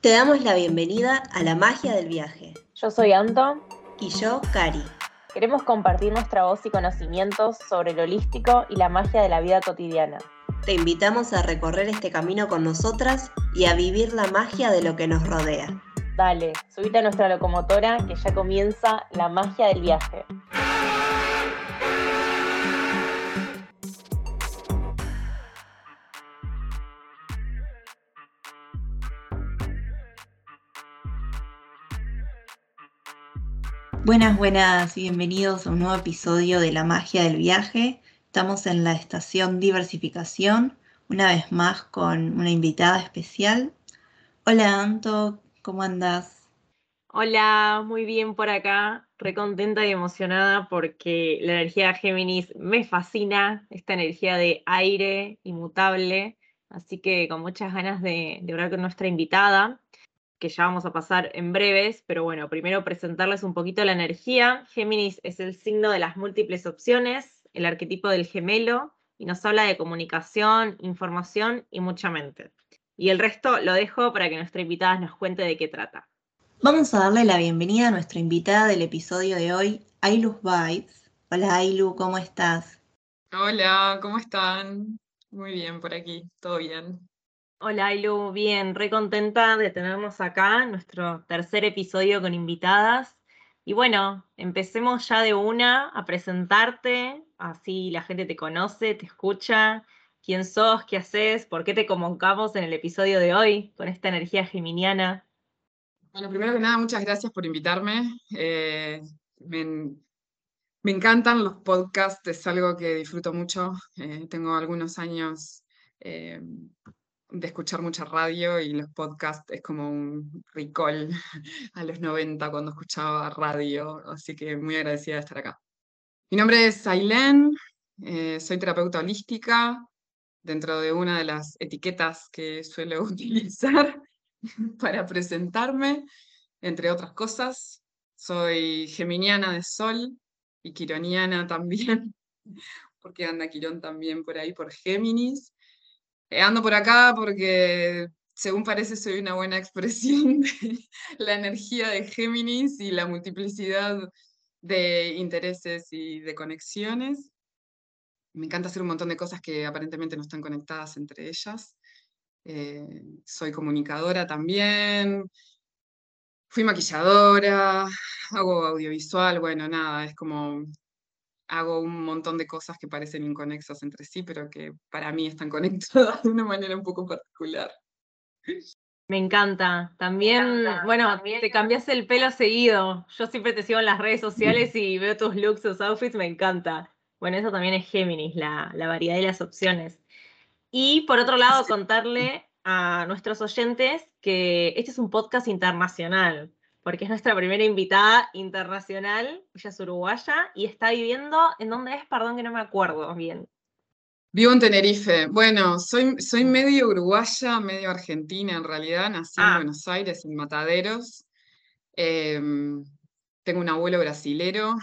Te damos la bienvenida a la magia del viaje. Yo soy Anto. Y yo, Cari. Queremos compartir nuestra voz y conocimientos sobre lo holístico y la magia de la vida cotidiana. Te invitamos a recorrer este camino con nosotras y a vivir la magia de lo que nos rodea. Dale, subite a nuestra locomotora que ya comienza la magia del viaje. Buenas, buenas y bienvenidos a un nuevo episodio de La magia del viaje. Estamos en la estación diversificación, una vez más con una invitada especial. Hola Anto, ¿cómo andas? Hola, muy bien por acá, recontenta y emocionada porque la energía de Géminis me fascina, esta energía de aire inmutable, así que con muchas ganas de, de hablar con nuestra invitada que ya vamos a pasar en breves, pero bueno, primero presentarles un poquito la energía. Géminis es el signo de las múltiples opciones, el arquetipo del gemelo, y nos habla de comunicación, información y mucha mente. Y el resto lo dejo para que nuestra invitada nos cuente de qué trata. Vamos a darle la bienvenida a nuestra invitada del episodio de hoy, Ailus Vibes. Hola Ailu, ¿cómo estás? Hola, ¿cómo están? Muy bien por aquí, todo bien. Hola, Ailu, bien, re contenta de tenernos acá, nuestro tercer episodio con invitadas. Y bueno, empecemos ya de una a presentarte, así la gente te conoce, te escucha, quién sos, qué haces, por qué te convocamos en el episodio de hoy con esta energía geminiana. Bueno, primero que nada, muchas gracias por invitarme. Eh, me, encantan los podcasts, es algo que disfruto mucho. Eh, tengo algunos años eh, de escuchar mucha radio y los podcasts es como un recall a los 90 cuando escuchaba radio, así que muy agradecida de estar acá. Mi nombre es Ailén, eh, soy terapeuta holística, dentro de una de las etiquetas que suelo utilizar para presentarme, entre otras cosas. Soy geminiana de sol y quironiana también, porque anda Quirón también por ahí por Géminis. Eh, ando por acá porque, según parece, soy una buena expresión de la energía de Géminis y la multiplicidad de intereses y de conexiones. Me encanta hacer un montón de cosas que aparentemente no están conectadas entre ellas. Eh, soy comunicadora también, fui maquilladora, hago audiovisual, bueno, nada, es como hago un montón de cosas que parecen inconexas entre sí, pero que para mí están conectadas de una manera un poco particular. Me encanta. También, bueno, te cambias el pelo seguido. Yo siempre te sigo en las redes sociales y veo tus looks, tus outfits, me encanta. Bueno, eso también es Géminis, la, la variedad de las opciones. Y por otro lado, contarle a nuestros oyentes que este es un podcast internacional porque es nuestra primera invitada internacional, ella es uruguaya y está viviendo, ¿en dónde es? Perdón que no me acuerdo bien. Vivo en Tenerife. Bueno, soy, soy medio uruguaya, medio argentina en realidad. Nací en ah. Buenos Aires, en Mataderos. Em, tengo un abuelo brasilero,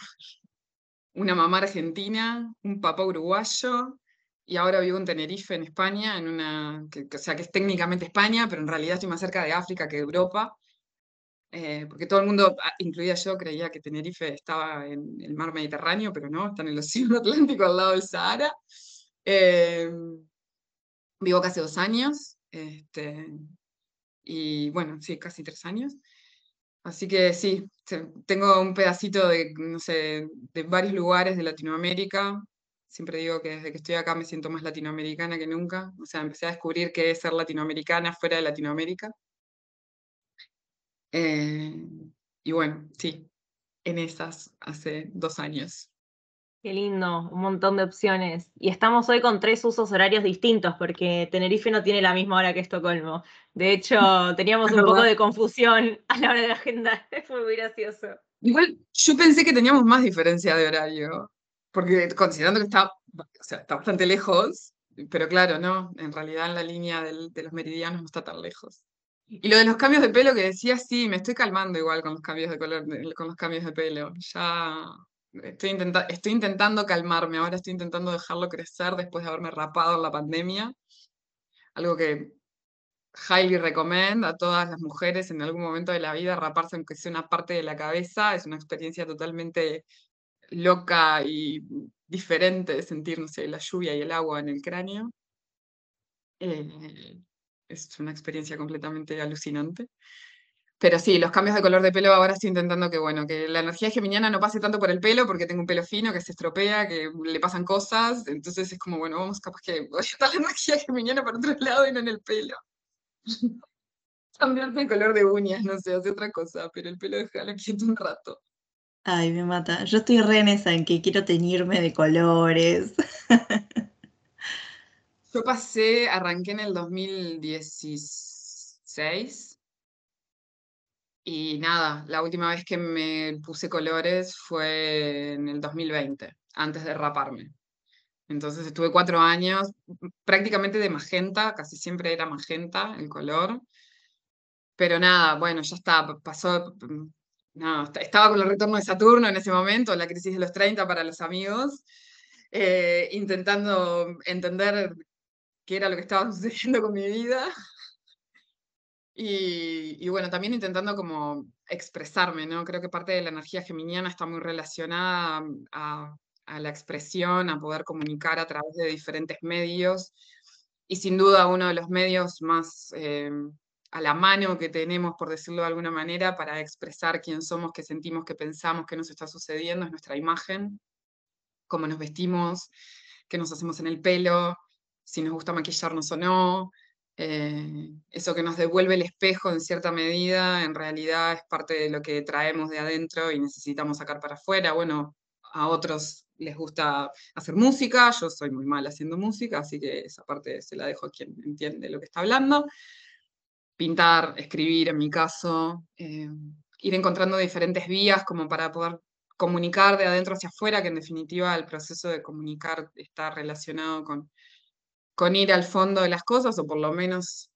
una mamá argentina, un papá uruguayo y ahora vivo en Tenerife, en España, en una, o sea, que es técnicamente España, pero en realidad estoy más cerca de África que de Europa. Eh, porque todo el mundo, ah, incluida yo, creía que Tenerife estaba en el mar Mediterráneo, pero no, está en el Océano Atlántico al lado del Sahara. Eh, vivo casi dos años, este, y bueno, sí, casi tres años. Así que sí, tengo un pedacito de, no sé, de varios lugares de Latinoamérica. Siempre digo que desde que estoy acá me siento más latinoamericana que nunca. O sea, empecé a descubrir qué es ser latinoamericana fuera de Latinoamérica. Eh, y bueno, sí, en esas hace dos años. Qué lindo, un montón de opciones. Y estamos hoy con tres usos horarios distintos, porque Tenerife no tiene la misma hora que Estocolmo. De hecho, teníamos un poco de confusión a la hora de la agenda. Fue muy gracioso. Igual, yo pensé que teníamos más diferencia de horario, porque considerando que está, o sea, está bastante lejos, pero claro, no, en realidad en la línea de los meridianos no está tan lejos. Y lo de los cambios de pelo que decía, sí, me estoy calmando igual con los cambios de color, con los cambios de pelo. Ya estoy, estoy intentando calmarme, ahora estoy intentando dejarlo crecer después de haberme rapado en la pandemia. Algo que highly recommend a todas las mujeres en algún momento de la vida raparse aunque sea una parte de la cabeza. Es una experiencia totalmente loca y diferente de sentir, no sé, la lluvia y el agua en el cráneo. Eh, es una experiencia completamente alucinante. Pero sí, los cambios de color de pelo ahora estoy intentando que, bueno, que la energía geminiana no pase tanto por el pelo, porque tengo un pelo fino que se estropea, que le pasan cosas. Entonces es como, bueno, vamos capaz que estar la energía geminiana por otro lado y no en el pelo. Cambiarme el color de uñas, no sé, hace otra cosa, pero el pelo déjalo quieto un rato. Ay, me mata. Yo estoy re en esa, en que quiero teñirme de colores. Yo pasé, arranqué en el 2016 y nada, la última vez que me puse colores fue en el 2020, antes de raparme. Entonces estuve cuatro años prácticamente de magenta, casi siempre era magenta el color. Pero nada, bueno, ya está, pasó, no, estaba con el retorno de Saturno en ese momento, la crisis de los 30 para los amigos, eh, intentando entender qué era lo que estaba sucediendo con mi vida. Y, y, bueno, también intentando como expresarme, ¿no? Creo que parte de la energía geminiana está muy relacionada a, la expresión, a poder comunicar a través de diferentes medios. Y sin duda uno de los medios más eh, a la mano que tenemos, por decirlo de alguna manera, para expresar quién somos, qué sentimos, qué pensamos, qué nos está sucediendo, es nuestra imagen, cómo nos vestimos, qué nos hacemos en el pelo, si nos gusta maquillarnos o no. Eh, eso que nos devuelve el espejo en cierta medida, en realidad es parte de lo que traemos de adentro y necesitamos sacar para afuera. Bueno, a otros les gusta hacer música, yo soy muy mal haciendo música, así que esa parte se la dejo a quien entiende lo que está hablando pintar, escribir en mi caso, eh, ir encontrando diferentes vías como para poder comunicar de adentro hacia afuera, que en definitiva el proceso de comunicar está relacionado con, con ir al fondo de las cosas, o por lo menos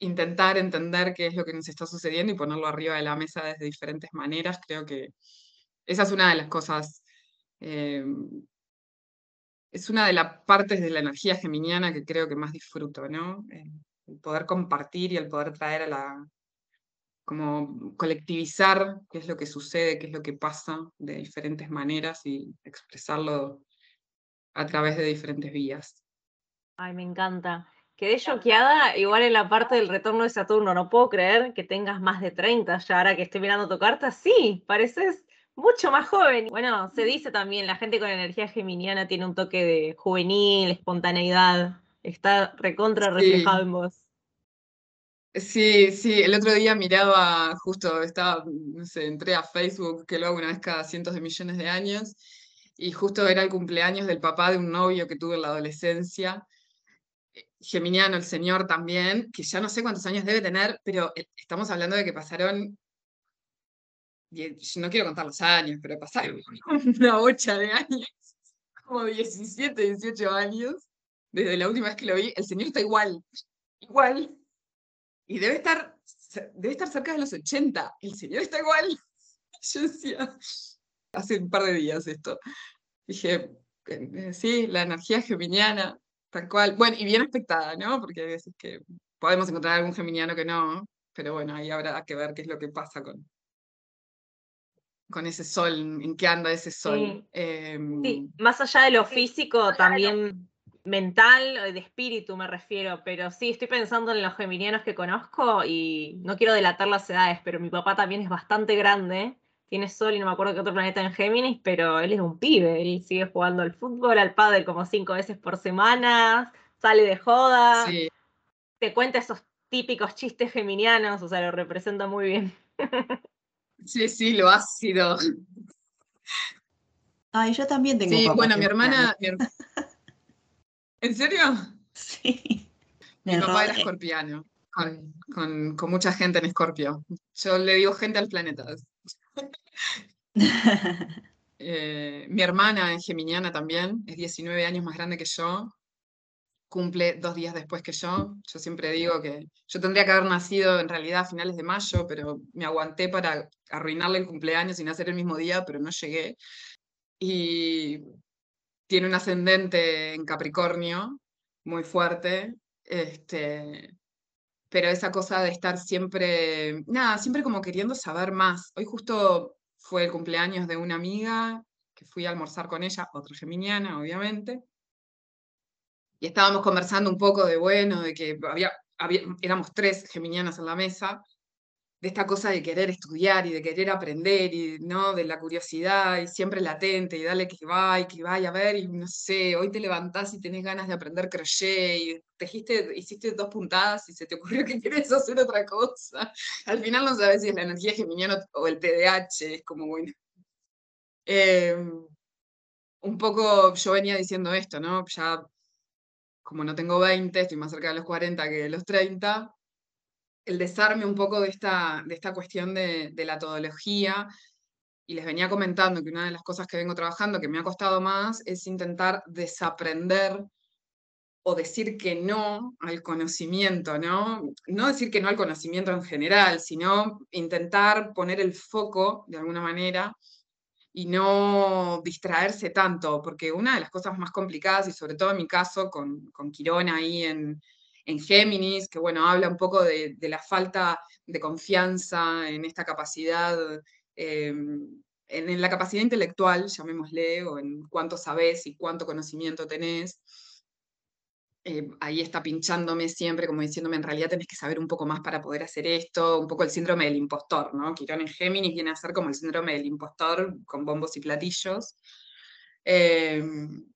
intentar entender qué es lo que nos está sucediendo y ponerlo arriba de la mesa desde diferentes maneras. Creo que esa es una de las cosas, eh, es una de las partes de la energía geminiana que creo que más disfruto, ¿no? El poder compartir y el poder traer a la, como colectivizar qué es lo que sucede, qué es lo que pasa de diferentes maneras y expresarlo a través de diferentes vías. Ay, me encanta. Quedé choqueada, igual en la parte del retorno de Saturno, no puedo creer que tengas más de 30 ya, ahora que estoy mirando tu carta, sí, pareces mucho más joven. Bueno, se dice también, la gente con energía geminiana tiene un toque de juvenil, espontaneidad está recontra reflejado en vos. Sí, sí, el otro día miraba, justo estaba, no sé, entré a Facebook, que lo hago una vez cada cientos de millones de años, y justo era el cumpleaños del papá de un novio que tuve en la adolescencia, geminiano el señor también, que ya no sé cuántos años debe tener, pero eh, estamos hablando de que pasaron, no quiero contar los años, pero pasaron una bocha de años, como 17, 18 años, desde la última vez que lo vi, el señor está igual, igual. Y debe estar, debe estar cerca de los 80. El señor está igual. Yo decía, hace un par de días esto. Dije, eh, sí, la energía geminiana, tal cual. Bueno, y bien expectada, ¿no? Porque hay veces que podemos encontrar algún geminiano que no, pero bueno, ahí habrá que ver qué es lo que pasa con, con ese sol, en qué anda ese sol. sí, em, más allá de lo físico, también mental, de espíritu me refiero, pero sí, estoy pensando en los geminianos que conozco y no quiero delatar las edades, pero mi papá también es bastante grande, tiene sol y no me acuerdo qué otro planeta en Géminis, pero él es un pibe, él sigue jugando al fútbol, al pádel como cinco veces por semana, sale de joda, te cuenta esos típicos chistes geminianos, o sea, lo representa muy bien. Sí, sí, lo ha sido. Ay, yo también tengo. Sí, bueno, mi hermana, ¿En serio? Sí. Mi papá era escorpiano, con, mucha gente en Escorpio. Yo le digo gente al planeta. Eh, mi hermana es geminiana también, es 19 años más grande que yo, cumple dos días después que yo. Yo siempre digo que yo tendría que haber nacido en realidad a finales de mayo, pero me aguanté para arruinarle el cumpleaños y nacer el mismo día, pero no llegué. Y tiene un ascendente en Capricornio muy fuerte, este, pero esa cosa de estar siempre, nada, siempre como queriendo saber más. Hoy justo fue el cumpleaños de una amiga que fui a almorzar con ella, otra geminiana, obviamente. Y estábamos conversando un poco de, bueno, de que había, había, éramos tres geminianas en la mesa, de esta cosa de querer estudiar y de querer aprender y no de la curiosidad y siempre latente y dale que va y que vaya a ver y no sé, hoy te levantás y tenés ganas de aprender crochet y tejiste, hiciste dos puntadas y se te ocurrió que quieres hacer otra cosa. Al final no sabes si es la energía geminiana o el TDAH, es como bueno. Em, un poco yo venía diciendo esto, ¿no? Ya como no tengo 20, estoy más cerca de los 40 que de los 30, el desarme un poco de esta, de esta cuestión de, la todología. Y les venía comentando que una de las cosas que vengo trabajando que me ha costado más es intentar desaprender o decir que no al conocimiento, ¿no? No decir que no al conocimiento en general, sino intentar poner el foco de alguna manera y no distraerse tanto, porque una de las cosas más complicadas, y sobre todo en mi caso con, con Quirón ahí en, en Géminis, que bueno, habla un poco de, la falta de confianza en esta capacidad, em, en, la capacidad intelectual, llamémosle, o en cuánto sabes y cuánto conocimiento tenés. Eh, ahí está pinchándome siempre, como diciéndome, en realidad tenés que saber un poco más para poder hacer esto, un poco el síndrome del impostor, ¿no? Quirón en Géminis viene a ser como el síndrome del impostor con bombos y platillos. Em,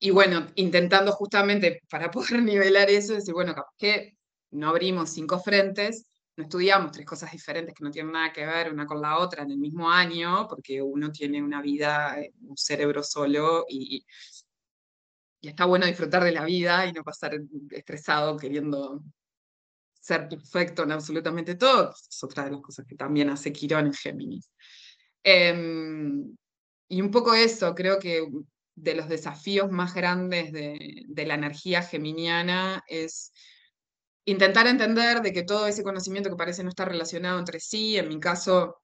y bueno, intentando justamente para poder nivelar eso, decir, bueno, capaz que no abrimos cinco frentes, no estudiamos tres cosas diferentes que no tienen nada que ver una con la otra en el mismo año, porque uno tiene una vida, eh, un cerebro solo y, está bueno disfrutar de la vida y no pasar estresado queriendo ser perfecto en absolutamente todo. Es otra de las cosas que también hace Quirón en Géminis. Em, y un poco eso, creo que de los desafíos más grandes de, la energía geminiana es intentar entender de que todo ese conocimiento que parece no estar relacionado entre sí, en mi caso,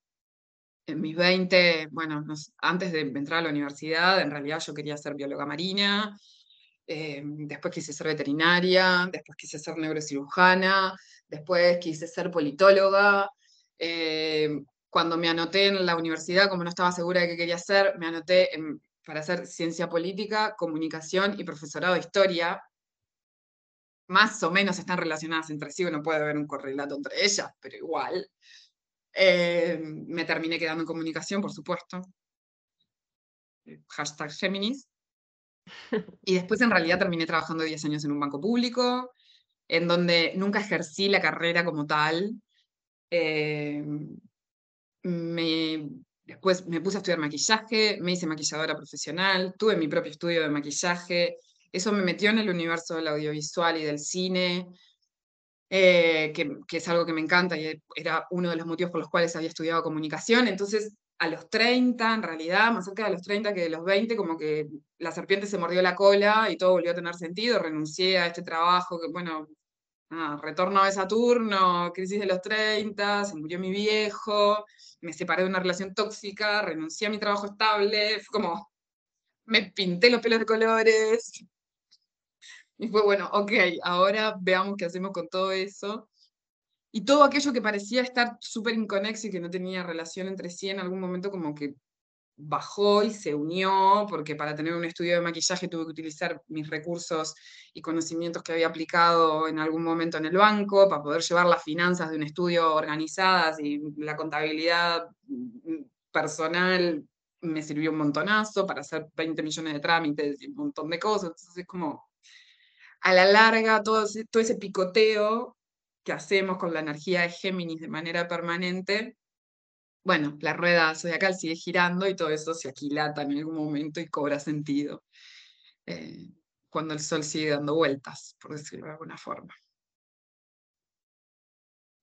en mis 20, bueno, antes de entrar a la universidad, en realidad yo quería ser bióloga marina, eh, después quise ser veterinaria, después quise ser neurocirujana, después quise ser politóloga. Eh, cuando me anoté en la universidad, como no estaba segura de qué quería hacer, me anoté en para hacer ciencia política, comunicación y profesorado de historia, más o menos están relacionadas entre sí, uno puede ver un correlato entre ellas, pero igual. Eh, me terminé quedando en comunicación, por supuesto. Hashtag Géminis. Y después en realidad terminé trabajando 10 años en un banco público, en donde nunca ejercí la carrera como tal. Eh, me Después me puse a estudiar maquillaje, me hice maquilladora profesional, tuve mi propio estudio de maquillaje. Eso me metió en el universo del audiovisual y del cine, eh, que, es algo que me encanta y era uno de los motivos por los cuales había estudiado comunicación. Entonces, a los 30, en realidad, más cerca de los 30 que de los 20, como que la serpiente se mordió la cola y todo volvió a tener sentido. Renuncié a este trabajo que, bueno, retorno de Saturno, crisis de los 30, se murió mi viejo, me separé de una relación tóxica, renuncié a mi trabajo estable, fue como, me pinté los pelos de colores. Y fue bueno, ok, ahora veamos qué hacemos con todo eso. Y todo aquello que parecía estar súper inconexo y que no tenía relación entre sí, en algún momento como que bajó y se unió, porque para tener un estudio de maquillaje tuve que utilizar mis recursos y conocimientos que había aplicado en algún momento en el banco para poder llevar las finanzas de un estudio organizadas y la contabilidad mm, personal me sirvió un montonazo para hacer 20 millones de trámites y un montón de cosas. Entonces es como, a la larga, todo todo ese picoteo que hacemos con la energía de Géminis de manera permanente, bueno, la rueda zodiacal sigue girando y todo eso se aquilata en algún momento y cobra sentido eh, cuando el sol sigue dando vueltas, por decirlo de alguna forma.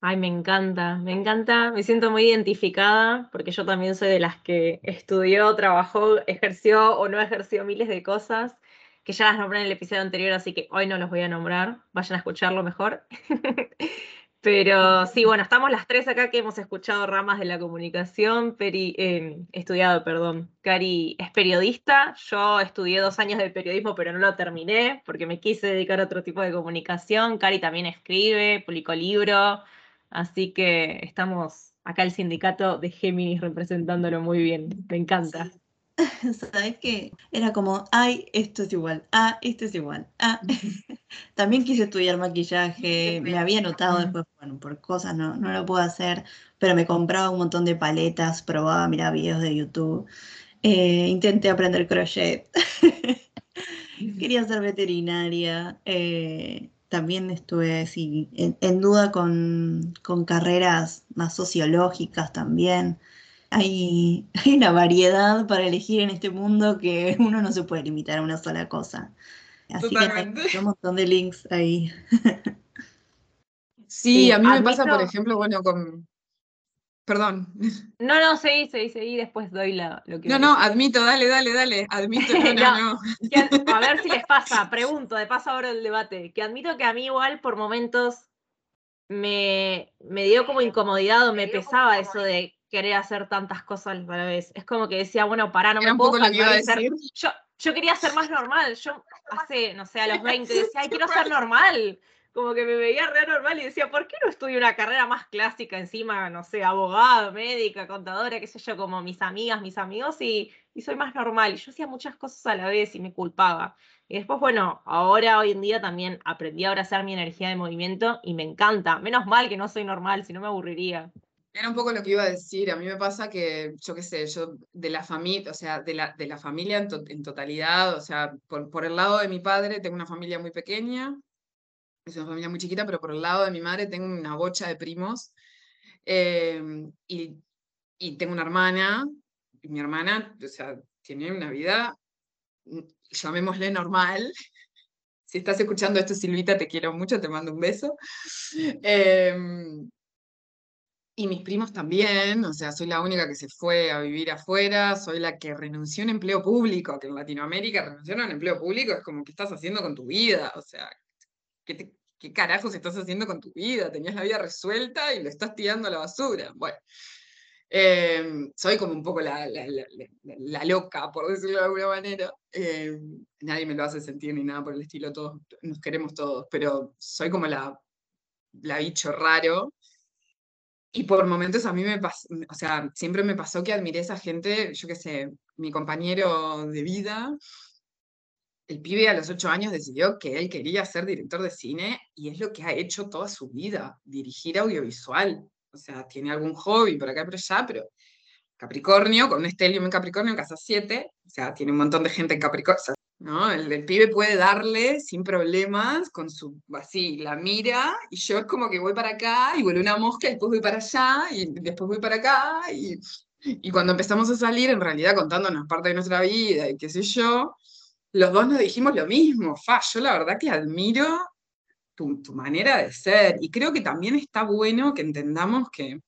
Ay, me encanta, me encanta, me siento muy identificada porque yo también soy de las que estudió, trabajó, ejerció o no ejerció miles de cosas que ya las nombré en el episodio anterior, así que hoy no los voy a nombrar, vayan a escucharlo mejor. Pero sí, bueno, estamos las tres acá que hemos escuchado ramas de la comunicación, em, estudiado, perdón. Cari es periodista, yo estudié dos años de periodismo, pero no lo terminé porque me quise dedicar a otro tipo de comunicación. Cari también escribe, publicó libro, así que estamos acá el sindicato de Géminis representándolo muy bien, me encanta. ¿Sabes qué? Era como, ay, esto es igual, ah, esto es igual, ah. También quise estudiar maquillaje, me había notado después, bueno, por cosas no, no lo puedo hacer, pero me compraba un montón de paletas, probaba, miraba videos de YouTube, eh, intenté aprender crochet, quería ser veterinaria, eh, también estuve en, duda con, con carreras más sociológicas también hay, una variedad para elegir en este mundo que uno no se puede limitar a una sola cosa. Así que hay un montón de links ahí. Sí, a mí me pasa, por ejemplo, bueno, con... Perdón. No, no, seguí, seguí, seguí, después doy la, lo que... No, no, admito, dale, dale, dale, admito, no, no, a ver si les pasa, pregunto, de paso ahora el debate, que admito que a mí igual por momentos me, me dio como incomodidad o me pesaba eso de querer hacer tantas cosas a la vez. Es como que decía, bueno, pará, no me puedo ser... Yo, yo quería ser más normal. Yo hace, no sé, a los 20 decía, ay, quiero ser normal. Como que me veía re normal y decía, ¿por qué no estudio una carrera más clásica encima, no sé, abogado, médica, contadora, qué sé yo, como mis amigas, mis amigos, y, y soy más normal? Y yo hacía muchas cosas a la vez y me culpaba. Y después, bueno, ahora, hoy en día también aprendí a abrazar mi energía de movimiento y me encanta. Menos mal que no soy normal, si no me aburriría. Era un poco lo que iba a decir. A mí me pasa que, yo qué sé, yo de la familia, o sea, de la, de la familia en, totalidad, o sea, por, por, el lado de mi padre tengo una familia muy pequeña, es una familia muy chiquita, pero por el lado de mi madre tengo una bocha de primos em, y, y, tengo una hermana, y mi hermana, o sea, tiene una vida, mm, llamémosle normal. Si estás escuchando esto, Silvita, te quiero mucho, te mando un beso. Eh, y mis primos también, o sea, soy la única que se fue a vivir afuera, soy la que renunció a un empleo público, que en Latinoamérica renunciar a un empleo público es como que estás haciendo con tu vida, o sea, ¿qué, qué carajos estás haciendo con tu vida? Tenías la vida resuelta y lo estás tirando a la basura. Bueno, em, soy como un poco la, la, loca, por decirlo de alguna manera. Em, nadie me lo hace sentir ni nada por el estilo, todos nos queremos todos, pero soy como la, la bicho raro y por momentos a mí me pasó, o sea, siempre me pasó que admiré a esa gente, yo qué sé, mi compañero de vida, el pibe a los ocho años decidió que él quería ser director de cine y es lo que ha hecho toda su vida, dirigir audiovisual. O sea, tiene algún hobby por acá y por allá, pero Capricornio, con un estelium en Capricornio en casa 7, o sea, tiene un montón de gente en Capricornio, ¿no? El, pibe puede darle sin problemas, con su, así, la mira, y yo es como que voy para acá, y vuelve una mosca, y después voy para allá, y después voy para acá, y, cuando empezamos a salir, en realidad contándonos parte de nuestra vida, y qué sé yo, los dos nos dijimos lo mismo, Fa, yo la verdad que admiro tu manera de ser, y creo que también está bueno que entendamos que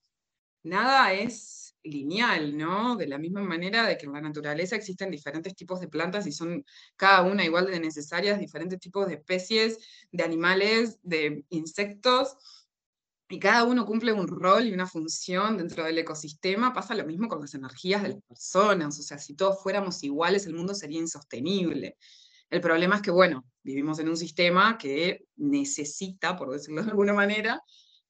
nada es lineal, ¿no? De la misma manera de que en la naturaleza existen diferentes tipos de plantas y son cada una igual de necesarias, diferentes tipos de especies, de animales, de insectos, y cada uno cumple un rol y una función dentro del ecosistema, pasa lo mismo con las energías de las personas, o sea, si todos fuéramos iguales, el mundo sería insostenible. El problema es que, bueno, vivimos en un sistema que necesita, por decirlo de alguna manera,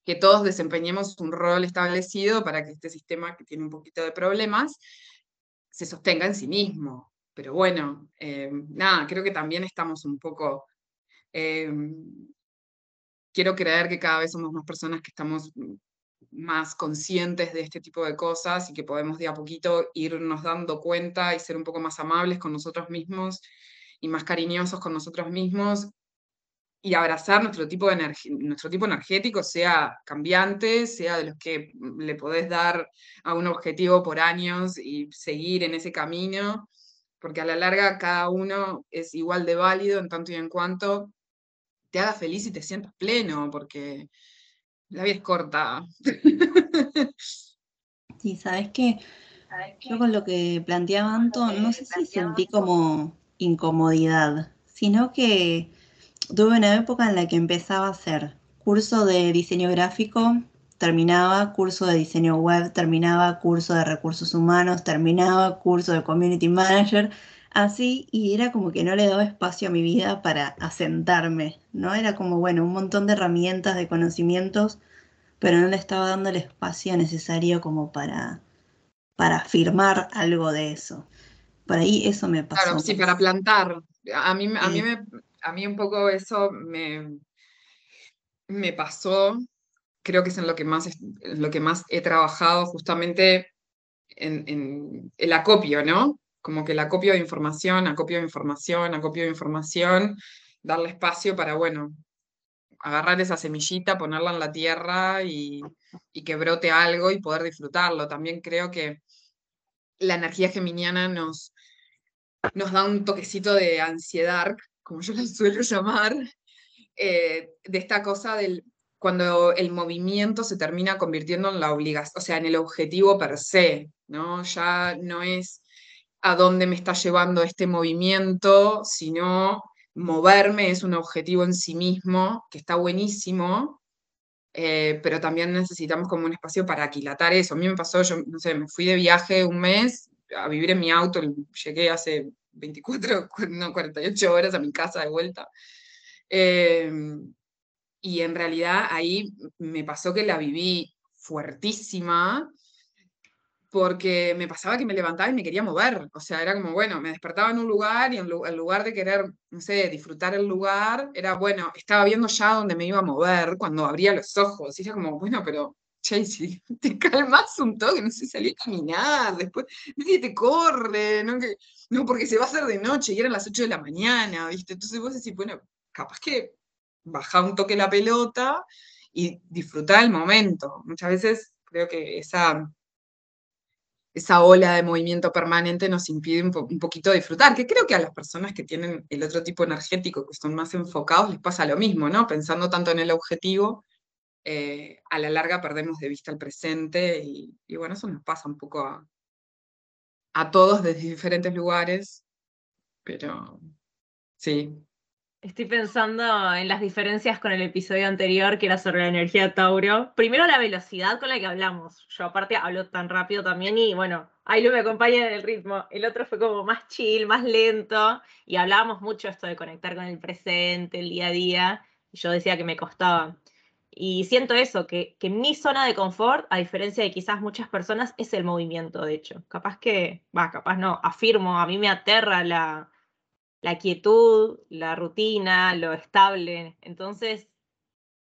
que todos desempeñemos un rol establecido para que este sistema, que tiene un poquito de problemas, se sostenga en sí mismo. Pero bueno, eh, nada, creo que también estamos un poco... Eh, quiero creer que cada vez somos más personas que estamos más conscientes de este tipo de cosas y que podemos de a poquito irnos dando cuenta y ser un poco más amables con nosotros mismos y más cariñosos con nosotros mismos y abrazar nuestro tipo, de nuestro tipo energético, sea cambiante, sea de los que le podés dar a un objetivo por años y seguir en ese camino, porque a la larga cada uno es igual de válido en tanto y en cuanto te haga feliz y te sientas pleno, porque la vida es corta. Sí, sabes que yo con lo que planteaba Anton, no sé si sentí como incomodidad, sino que tuve una época en la que empezaba a hacer curso de diseño gráfico, terminaba, curso de diseño web, terminaba, curso de recursos humanos, terminaba, curso de community manager, así, y era como que no le daba espacio a mi vida para asentarme, ¿no? Era como, bueno, un montón de herramientas, de conocimientos, pero no le estaba dando el espacio necesario como para, para afirmar algo de eso. Por ahí eso me pasó. Claro, sí, para plantar. A mí, a mí, me, a mí un poco eso me, me pasó creo que es en lo que más, lo que más he trabajado justamente en, el acopio, ¿no? Como que el acopio de información, acopio de información, acopio de información, darle espacio para, bueno, agarrar esa semillita, ponerla en la tierra y, que brote algo y poder disfrutarlo. También creo que la energía geminiana nos, nos da un toquecito de ansiedad, como yo la suelo llamar, eh, de esta cosa del cuando el movimiento se termina convirtiendo en la obligación, o sea, en el objetivo per se, ¿no? Ya no es a dónde me está llevando este movimiento, sino moverme es un objetivo en sí mismo, que está buenísimo, eh, pero también necesitamos como un espacio para aquilatar eso. A mí me pasó, yo no sé, me fui de viaje un mes a vivir en mi auto, llegué hace 24, no, 48 horas a mi casa de vuelta. Eh, y en realidad ahí me pasó que la viví fuertísima porque me pasaba que me levantaba y me quería mover. O sea, era como, bueno, me despertaba en un lugar y en, lugar de querer, no sé, disfrutar el lugar, era, bueno, estaba viendo ya dónde me iba a mover cuando abría los ojos. Y era como, bueno, pero, Chasey, te calmas un toque, no sé, salí a caminar, después nadie te corre, ¿no? Que, no, porque se va a hacer de noche y eran las 8 de la mañana, ¿viste? Entonces vos decís, bueno, capaz que bajar un toque la pelota y disfrutar el momento. Muchas veces creo que esa, esa ola de movimiento permanente nos impide un, poquito disfrutar, que creo que a las personas que tienen el otro tipo energético, que son más enfocados, les pasa lo mismo, ¿no? Pensando tanto en el objetivo, eh, a la larga perdemos de vista el presente y, bueno, eso nos pasa un poco a, a todos desde diferentes lugares, pero sí, Estoy pensando en las diferencias con el episodio anterior, que era sobre la energía Tauro. Primero, la velocidad con la que hablamos. Yo, aparte, hablo tan rápido también y bueno, ahí lo me acompaña en el ritmo. El otro fue como más chill, más lento y hablábamos mucho esto de conectar con el presente, el día a día. Y yo decía que me costaba. Y siento eso, que, que mi zona de confort, a diferencia de quizás muchas personas, es el movimiento, de hecho. Capaz que, va, capaz no, afirmo, a mí me aterra la la quietud, la rutina, lo estable. Entonces,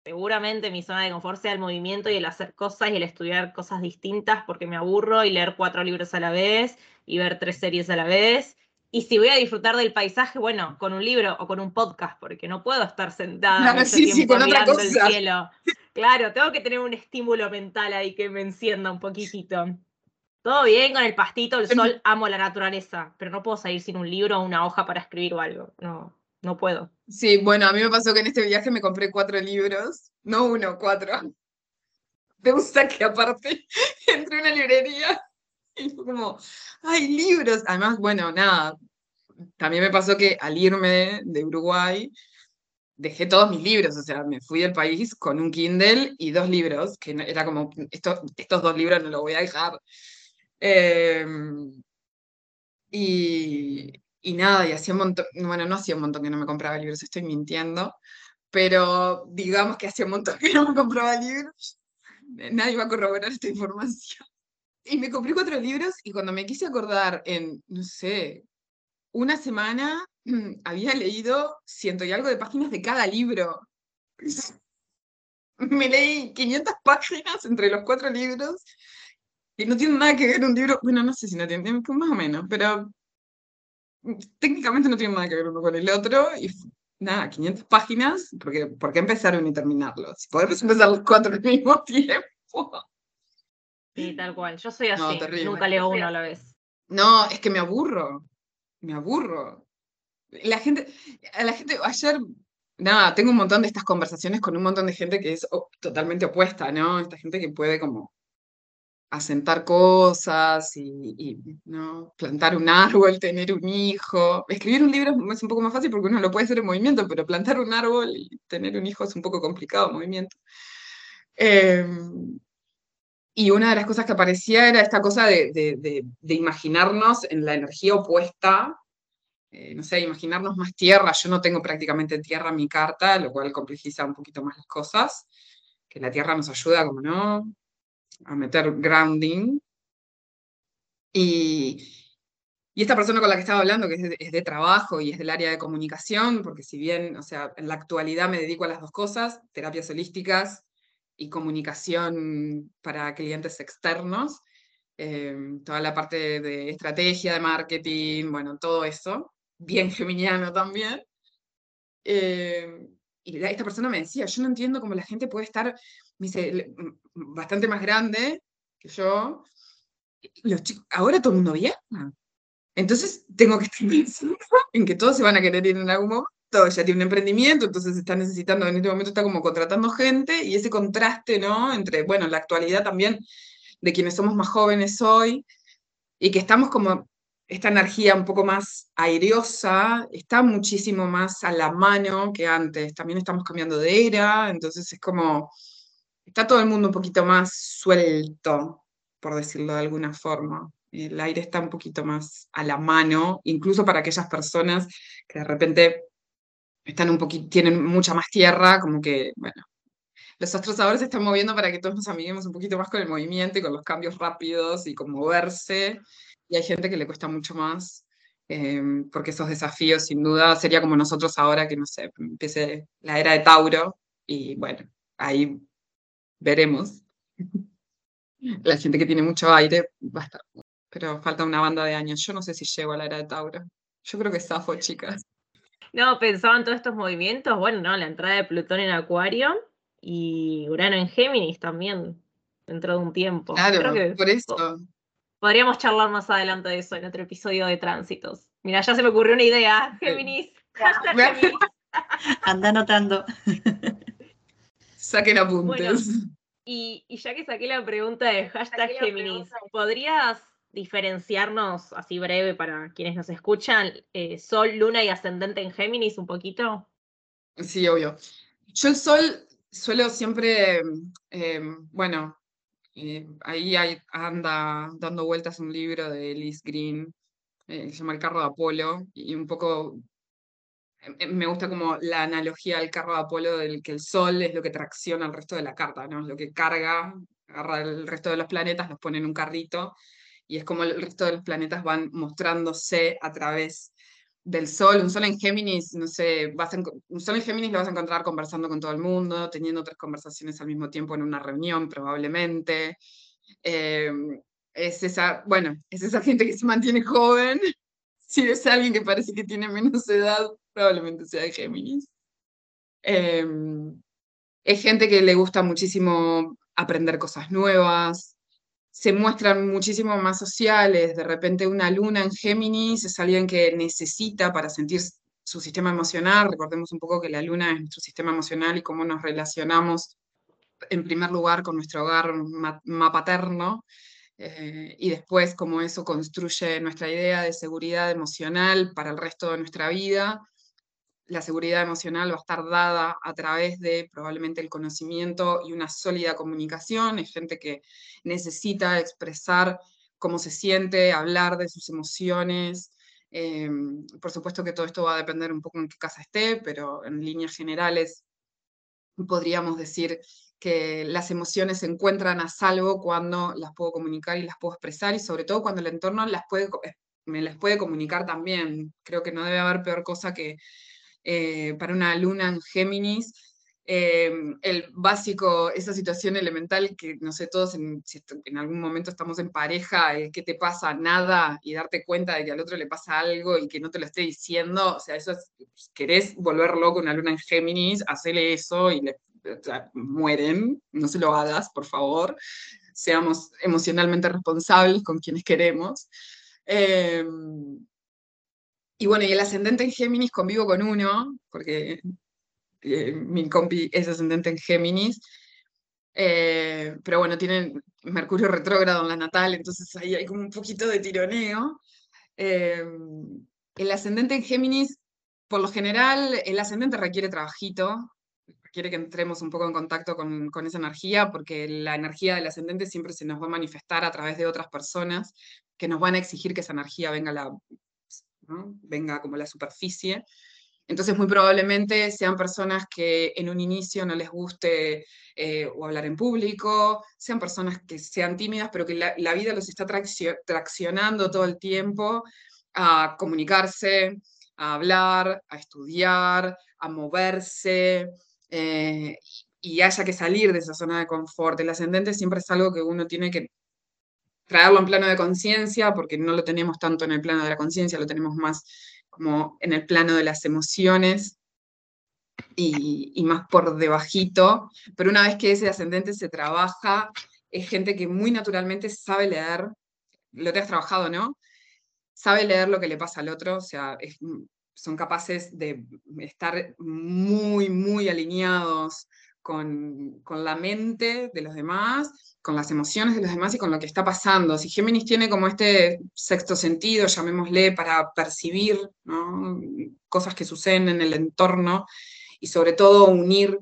seguramente mi zona de confort sea el movimiento y el hacer cosas y el estudiar cosas distintas porque me aburro y leer cuatro libros a la vez y ver tres series a la vez. Y si voy a disfrutar del paisaje, bueno, con un libro o con un podcast, porque no puedo estar sentada el cielo. Claro, tengo que tener un estímulo mental ahí que me encienda un poquitito. Todo bien con el pastito, el sol, amo la naturaleza, pero no puedo salir sin un libro o una hoja para escribir o algo. No, no puedo. Sí, bueno, a mí me pasó que en este viaje me compré cuatro libros, no uno, cuatro. De un saque aparte, entre una librería y fue como, ¡ay, libros! Además, bueno, nada, también me pasó que al irme de Uruguay, dejé todos mis libros, o sea, me fui del país con un Kindle y dos libros, que era como, estos, estos dos libros no los voy a dejar. Em, y, y, nada, y hacía un montón, bueno, no hacía un montón que no me compraba libros, estoy mintiendo, pero digamos que hacía un montón que no me compraba libros. Nadie va a corroborar esta información. Y me compré cuatro libros y cuando me quise acordar en, no sé, una semana había leído ciento y algo de páginas de cada libro. Me leí 500 páginas entre los cuatro libros y no tiene nada que ver un libro, bueno, no sé si no tiene, más o menos, pero técnicamente no tiene nada que ver uno con el otro, y nada, 500 páginas, porque ¿por qué empezar uno y terminarlo? Si podemos empezar los cuatro al mismo tiempo. Sí, tal cual, yo soy así, nunca leo uno a la vez. No, es que me aburro, me aburro. La gente, a la gente, ayer, nada, tengo un montón de estas conversaciones con un montón de gente que es totalmente opuesta, ¿no? Esta gente que puede como asentar cosas y, ¿no? plantar un árbol, tener un hijo. Escribir un libro es un poco más fácil porque uno lo puede hacer en movimiento, pero plantar un árbol y tener un hijo es un poco complicado en movimiento. Em, y una de las cosas que aparecía era esta cosa de, imaginarnos en la energía opuesta, eh, no sé, imaginarnos más tierra. Yo no tengo prácticamente tierra en mi carta, lo cual complejiza un poquito más las cosas, que la tierra nos ayuda, como no, a meter grounding. Y, y esta persona con la que estaba hablando, que es de, trabajo y es del área de comunicación, porque si bien, o sea, en la actualidad me dedico a las dos cosas, terapias holísticas y comunicación para clientes externos, eh, toda la parte de estrategia, de marketing, bueno, todo eso, bien geminiano también. Eh, y esta persona me decía, yo no entiendo cómo la gente puede estar me dice, bastante más grande que yo, los chicos, ahora todo el mundo viaja. Entonces tengo que estar pensando en que todos se van a querer ir en algún momento, ya tiene un emprendimiento, entonces está necesitando, en este momento está como contratando gente y ese contraste, ¿no? Entre, bueno, la actualidad también de quienes somos más jóvenes hoy y que estamos como esta energía un poco más aireosa está muchísimo más a la mano que antes. También estamos cambiando de era, entonces es como está todo el mundo un poquito más suelto, por decirlo de alguna forma. El aire está un poquito más a la mano, incluso para aquellas personas que de repente están un poquito, tienen mucha más tierra, como que, bueno, los astros ahora se están moviendo para que todos nos amiguemos un poquito más con el movimiento y con los cambios rápidos y con moverse. Y hay gente que le cuesta mucho más, em, porque esos desafíos, sin duda, sería como nosotros ahora que, no sé, empiece la era de Tauro y bueno, ahí veremos. La gente que tiene mucho aire va a estar, pero falta una banda de años. Yo no sé si llego a la era de Tauro. Yo creo que zafo, chicas. No, pensaban todos estos movimientos, bueno, no, la entrada de Plutón en Acuario y Urano en Géminis también, dentro de un tiempo. Claro, por eso. Podríamos charlar más adelante de eso en otro episodio de Tránsitos. Mira, ya se me ocurrió una idea. Géminis. Géminis. Anda anotando. Saquen apuntes. y, ya que saqué la pregunta de hashtag Géminis, ¿podrías diferenciarnos así breve para quienes nos escuchan, eh, Sol, Luna y Ascendente en Géminis un poquito? Sí, obvio. Yo el Sol suelo siempre, em, bueno, eh, ahí anda dando vueltas un libro de Liz Green, eh, que se llama El carro de Apolo, y un poco eh, me gusta como la analogía del carro de Apolo del que el Sol es lo que tracciona al resto de la carta, ¿no? Es lo que carga, agarra el resto de los planetas, los pone en un carrito, y es como el resto de los planetas van mostrándose a través del Sol. Un Sol en Géminis, no sé, vas un Sol en Géminis lo vas a encontrar conversando con todo el mundo, teniendo otras conversaciones al mismo tiempo en una reunión, probablemente. Em, es esa, bueno, es esa gente que se mantiene joven. Si es alguien que parece que tiene menos edad, probablemente sea de Géminis. Em, es gente que le gusta muchísimo aprender cosas nuevas, se muestran muchísimo más sociales, de repente una luna en Géminis es alguien que necesita para sentir su sistema emocional, recordemos un poco que la luna es nuestro sistema emocional y cómo nos relacionamos en primer lugar con nuestro hogar mapaterno, eh, y después cómo eso construye nuestra idea de seguridad emocional para el resto de nuestra vida la seguridad emocional va a estar dada a través de probablemente el conocimiento y una sólida comunicación. Es gente que necesita expresar cómo se siente, hablar de sus emociones. Em, por supuesto que todo esto va a depender un poco en qué casa esté, pero en líneas generales podríamos decir que las emociones se encuentran a salvo cuando las puedo comunicar y las puedo expresar y sobre todo cuando el entorno puede, me las puede comunicar también. Creo que no debe haber peor cosa que eh, para una luna en Géminis, eh, el básico, esa situación elemental que, no sé, todos en, si en algún momento estamos en pareja, eh, ¿qué te pasa? Nada, y darte cuenta de que al otro le pasa algo y que no te lo esté diciendo, o sea, eso es, querés volver loco una luna en Géminis, hacele eso y le, mueren, no se lo hagas, por favor, seamos emocionalmente responsables con quienes queremos. Y bueno, y el ascendente en Géminis convivo con uno, porque eh, mi compi es ascendente en Géminis. Eh, pero bueno, tienen Mercurio retrógrado en la natal, entonces ahí hay como un poquito de tironeo. Eh, el ascendente en Géminis, por lo general, el ascendente requiere trabajito, requiere que entremos un poco en contacto con, con, esa energía, porque la energía del ascendente siempre se nos va a manifestar a través de otras personas que nos van a exigir que esa energía venga, la, venga como la superficie. Entonces, muy probablemente sean personas que en un inicio no les guste eh, o hablar en público, sean personas que sean tímidas, pero que la, vida los está traccionando todo el tiempo a comunicarse, a hablar, a estudiar, a moverse, eh, y haya que salir de esa zona de confort. El ascendente siempre es algo que uno tiene que traerlo en plano de conciencia, porque no lo tenemos tanto en el plano de la conciencia, lo tenemos más como en el plano de las emociones y, más por debajito, pero una vez que ese ascendente se trabaja, es gente que muy naturalmente sabe leer, lo te has trabajado, ¿no? Sabe leer lo que le pasa al otro, o sea, son capaces de estar muy, muy alineados con, con la mente de los demás con las emociones de los demás y con lo que está pasando. Si Géminis tiene como este sexto sentido, llamémosle, para percibir cosas que suceden en el entorno y sobre todo unir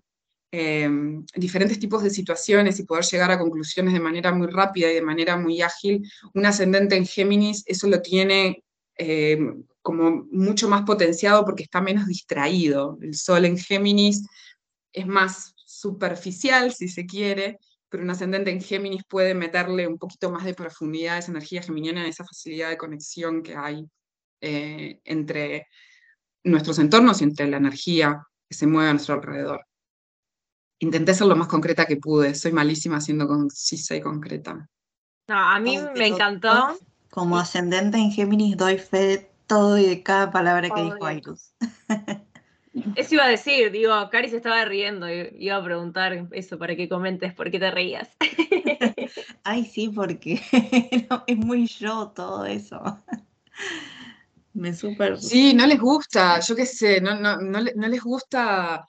em, diferentes tipos de situaciones y poder llegar a conclusiones de manera muy rápida y de manera muy ágil, un ascendente en Géminis, eso lo tiene em, como mucho más potenciado porque está menos distraído. El Sol en Géminis es más superficial, si se quiere, pero un ascendente en Géminis puede meterle un poquito más de profundidad a esa energía geminiana, esa facilidad de conexión que hay eh, entre nuestros entornos y entre la energía que se mueve a nuestro alrededor. Intenté ser lo más concreta que pude, soy malísima siendo concisa y concreta. No, a mí me encantó. Como ascendente en Géminis doy fe de todo y de cada palabra que dijo Ayrus. Eso iba a decir, digo, Cari se estaba riendo, iba a preguntar eso para que comentes por qué te reías. Ay, sí, porque es muy yo todo eso. Me súper. Sí, no les gusta, yo qué sé, no, no, no, les gusta.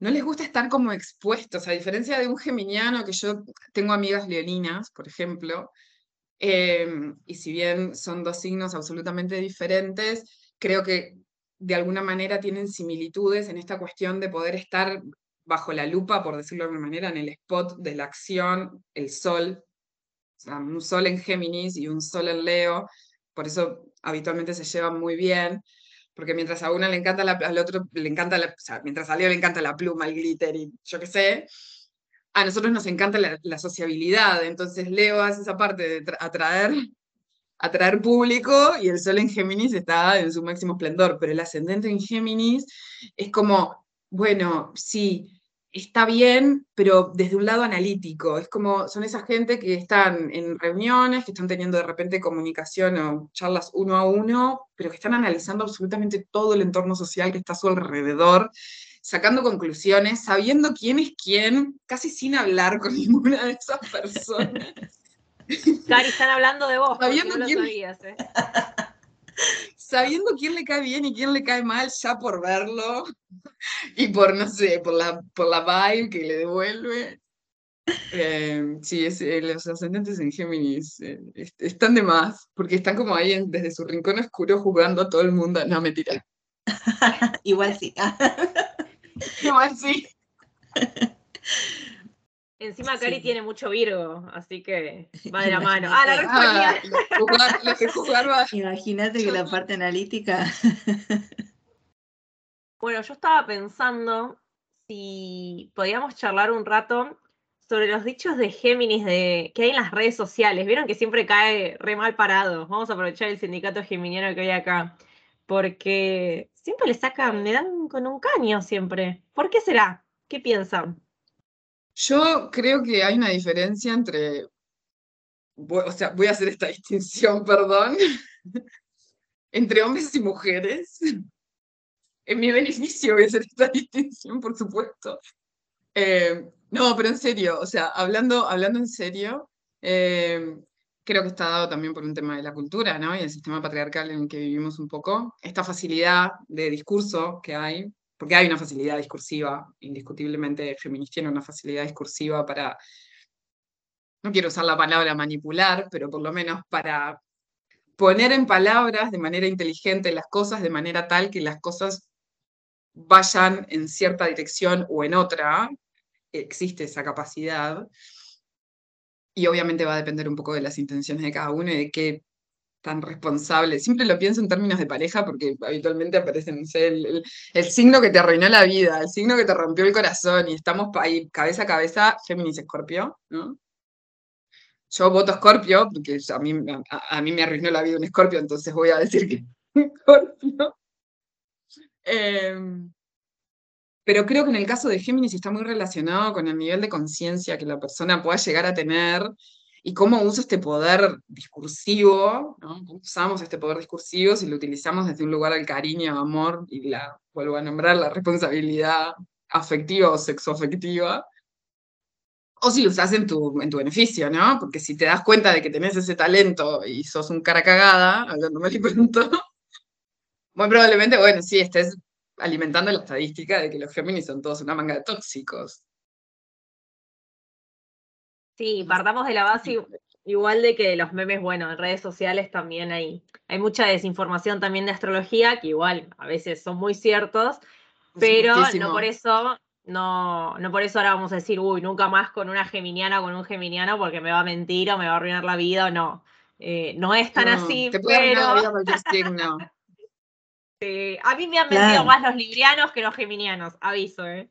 No les gusta estar como expuestos, a diferencia de un geminiano que yo tengo amigas leoninas, por ejemplo, em, y si bien son dos signos absolutamente diferentes, creo que de alguna manera tienen similitudes en esta cuestión de poder estar bajo la lupa, por decirlo de alguna manera, en el spot de la acción, el sol, un sol en Géminis y un sol en Leo, por eso habitualmente se llevan muy bien, porque mientras a una le encanta la, al otro le encanta mientras a Leo le encanta la pluma, el glitter y yo qué sé, a nosotros nos encanta la sociabilidad, entonces Leo hace esa parte de atraer atraer público y el sol en Géminis está en su máximo esplendor, pero el ascendente en Géminis es como, bueno, sí, está bien, pero desde un lado analítico. Es como, son esa gente que están en reuniones, que están teniendo de repente comunicación o charlas uno a uno, pero que están analizando absolutamente todo el entorno social que está a su alrededor, sacando conclusiones, sabiendo quién es quién, casi sin hablar con ninguna de esas personas. Cari, están hablando de vos, sabiendo no quién... sabías, ¿eh? Sabiendo quién le cae bien y quién le cae mal, ya por verlo y por, no sé, por la, por la vibe que le devuelve. Eh, sí, es, eh, los ascendentes en Géminis eh, están de más, porque están como ahí desde su rincón oscuro jugando a todo el mundo. No, mentira. Igual sí. Igual sí. Encima Cari tiene mucho Virgo, así que va de la mano. Ah, la respondía. Imagínate que la parte analítica. bueno, yo estaba pensando si podíamos charlar un rato sobre los dichos de Géminis de, que hay en las redes sociales. Vieron que siempre cae re mal parado. Vamos a aprovechar el sindicato geminiano que hay acá. Porque siempre le sacan, le dan con un caño siempre. ¿Por qué será? ¿Qué piensan? Yo creo que hay una diferencia entre, o sea, voy a hacer esta distinción, perdón, entre hombres y mujeres. En mi beneficio voy a hacer esta distinción, por supuesto. Eh, no, pero en serio, o sea, hablando, hablando en serio, eh, creo que está dado también por un tema de la cultura, ¿no? Y el sistema patriarcal en el que vivimos un poco. Esta facilidad de discurso que hay porque hay una facilidad discursiva, indiscutiblemente Géminis tiene una facilidad discursiva para, no quiero usar la palabra manipular, pero por lo menos para poner en palabras de manera inteligente las cosas de manera tal que las cosas vayan en cierta dirección o en otra, existe esa capacidad. Y obviamente va a depender un poco de las intenciones de cada uno y de qué tan responsable. Siempre lo pienso en términos de pareja porque habitualmente aparecen el, signo que te arruinó la vida, el signo que te rompió el corazón y estamos ahí cabeza a cabeza, Géminis Escorpio, ¿no? Yo voto Escorpio porque a mí, a, mí me arruinó la vida un Escorpio, entonces voy a decir que Escorpio. Em, pero creo que en el caso de Géminis está muy relacionado con el nivel de conciencia que la persona pueda llegar a tener y cómo usa este poder discursivo, ¿no? usamos este poder discursivo si lo utilizamos desde un lugar del cariño, amor y la, vuelvo a nombrar, la responsabilidad afectiva o sexoafectiva, o si lo usas en tu, en tu beneficio, ¿no? Porque si te das cuenta de que tenés ese talento y sos un cara cagada, hablando mal y pronto, muy probablemente, bueno, sí, estés alimentando la estadística de que los Géminis son todos una manga de tóxicos. Sí, partamos de la base igual de que los memes, bueno, en redes sociales también hay, hay mucha desinformación también de astrología, que igual a veces son muy ciertos, pero no por eso, no, no por eso ahora vamos a decir, uy, nunca más con una geminiana o con un geminiano porque me va a mentir o me va a arruinar la vida o no. Eh, no es tan así, te puede pero... la vida cualquier signo. a mí me han mentido más los librianos que los geminianos, aviso, ¿eh?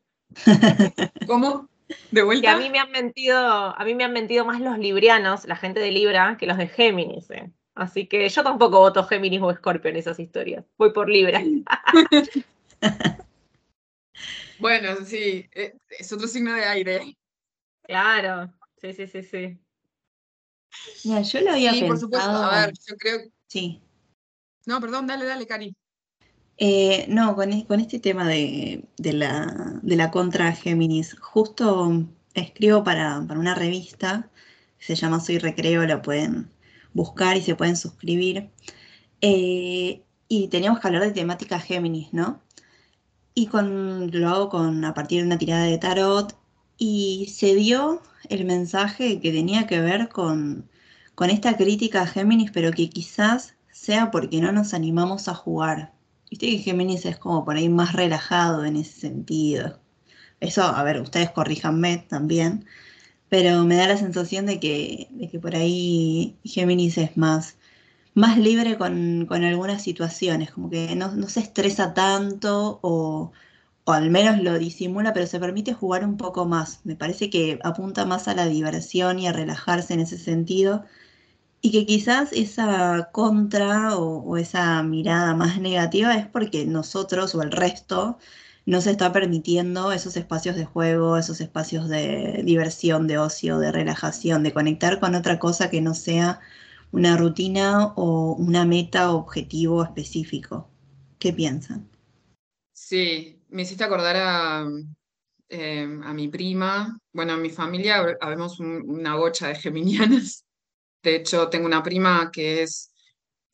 ¿Cómo? ¿De vuelta? a mí me han mentido, a mí me han mentido más los librianos, la gente de Libra, que los de Géminis. ¿eh? Así que yo tampoco voto Géminis o Scorpio en esas historias. Voy por Libra. bueno, sí, eh, es otro signo de aire. Claro, sí, sí, sí, sí. yo lo había sí, por supuesto. A ver, yo creo. Sí. No, perdón, dale, dale, Cari. Eh, no, con, e, este tema de, la, contra Géminis, justo escribo para, una revista se llama Soy Recreo, la pueden buscar y se pueden suscribir. Eh, y teníamos que hablar de temática Géminis, ¿no? Y lo hago con, a partir de una tirada de tarot y se dio el mensaje que tenía que ver con esta crítica a Géminis, pero que quizás sea porque no nos animamos a jugar, Viste que Géminis es como por ahí más relajado en ese sentido. Eso, a ver, ustedes corríjanme también, pero me da la sensación de que, de que por ahí Géminis es más, más libre con, algunas situaciones, como que no, se estresa tanto o, o, al menos lo disimula, pero se permite jugar un poco más. Me parece que apunta más a la diversión y a relajarse en ese sentido y que quizás esa contra o, esa mirada más negativa es porque nosotros o el resto no se está permitiendo esos espacios de juego, esos espacios de diversión, de ocio, de relajación, de conectar con otra cosa que no sea una rutina o una meta o objetivo específico. ¿Qué piensan? Sí, me hiciste acordar a, eh, a mi prima. Bueno, en mi familia habemos una bocha de geminianas de hecho, tengo una prima que es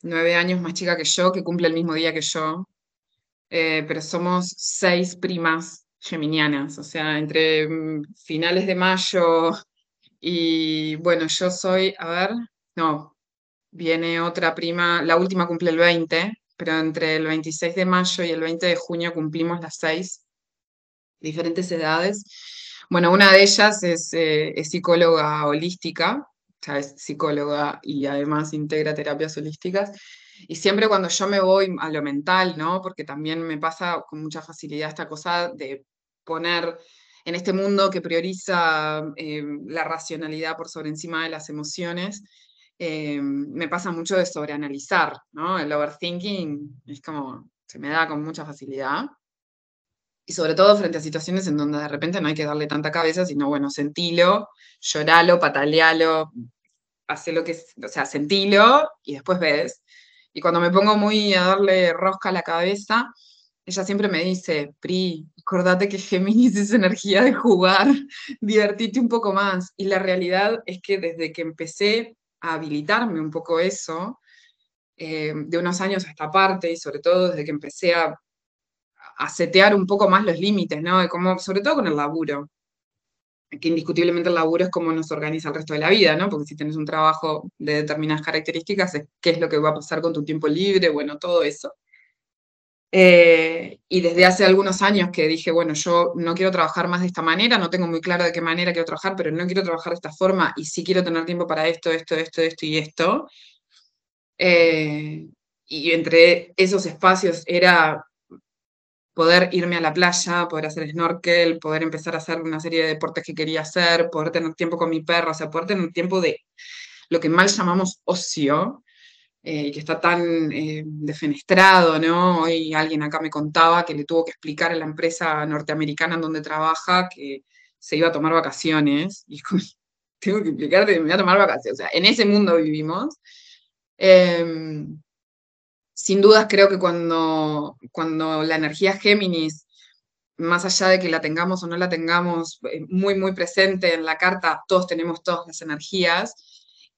nueve años más chica que yo, que cumple el mismo día que yo, eh, pero somos seis primas geminianas, o sea, entre mm, finales de mayo y bueno, yo soy, a ver, no, viene otra prima, la última cumple el 20, pero entre el 26 de mayo y el 20 de junio cumplimos las seis, diferentes edades. Bueno, una de ellas es, eh, es psicóloga holística, es psicóloga y además integra terapias holísticas. Y siempre cuando yo me voy a lo mental, ¿no? Porque también me pasa con mucha facilidad esta cosa de poner en este mundo que prioriza eh, la racionalidad por sobre encima de las emociones, eh, me pasa mucho de sobreanalizar, ¿no? El overthinking es como, se me da con mucha facilidad. Y sobre todo frente a situaciones en donde de repente no hay que darle tanta cabeza, sino, bueno, sentilo, lloralo, patalealo, hace lo que, o sea, sentilo y después ves. Y cuando me pongo muy a darle rosca a la cabeza, ella siempre me dice, Pri, acordate que Géminis es energía de jugar, divertite un poco más. Y la realidad es que desde que empecé a habilitarme un poco eso, eh, de unos años a esta parte, y sobre todo desde que empecé a, a, setear un poco más los límites, ¿no? De cómo, sobre todo con el laburo, que indiscutiblemente el laburo es cómo nos organiza el resto de la vida, ¿no? Porque si tienes un trabajo de determinadas características, es qué es lo que va a pasar con tu tiempo libre, bueno, todo eso. Eh, y desde hace algunos años que dije, bueno, yo no quiero trabajar más de esta manera, no tengo muy claro de qué manera quiero trabajar, pero no quiero trabajar de esta forma y sí quiero tener tiempo para esto, esto, esto, esto y esto. Eh, y entre esos espacios era poder irme a la playa, poder hacer snorkel, poder empezar a hacer una serie de deportes que quería hacer, poder tener tiempo con mi perro, o sea, poder tener tiempo de lo que mal llamamos ocio, eh, que está tan eh, defenestrado, ¿no? Hoy alguien acá me contaba que le tuvo que explicar a la empresa norteamericana en donde trabaja que se iba a tomar vacaciones, y tengo que explicarte que me voy a tomar vacaciones, o sea, en ese mundo vivimos. Em, sin dudas creo que cuando, cuando la energía Géminis, más allá de que la tengamos o no la tengamos eh, muy, muy presente en la carta, todos tenemos todas las energías.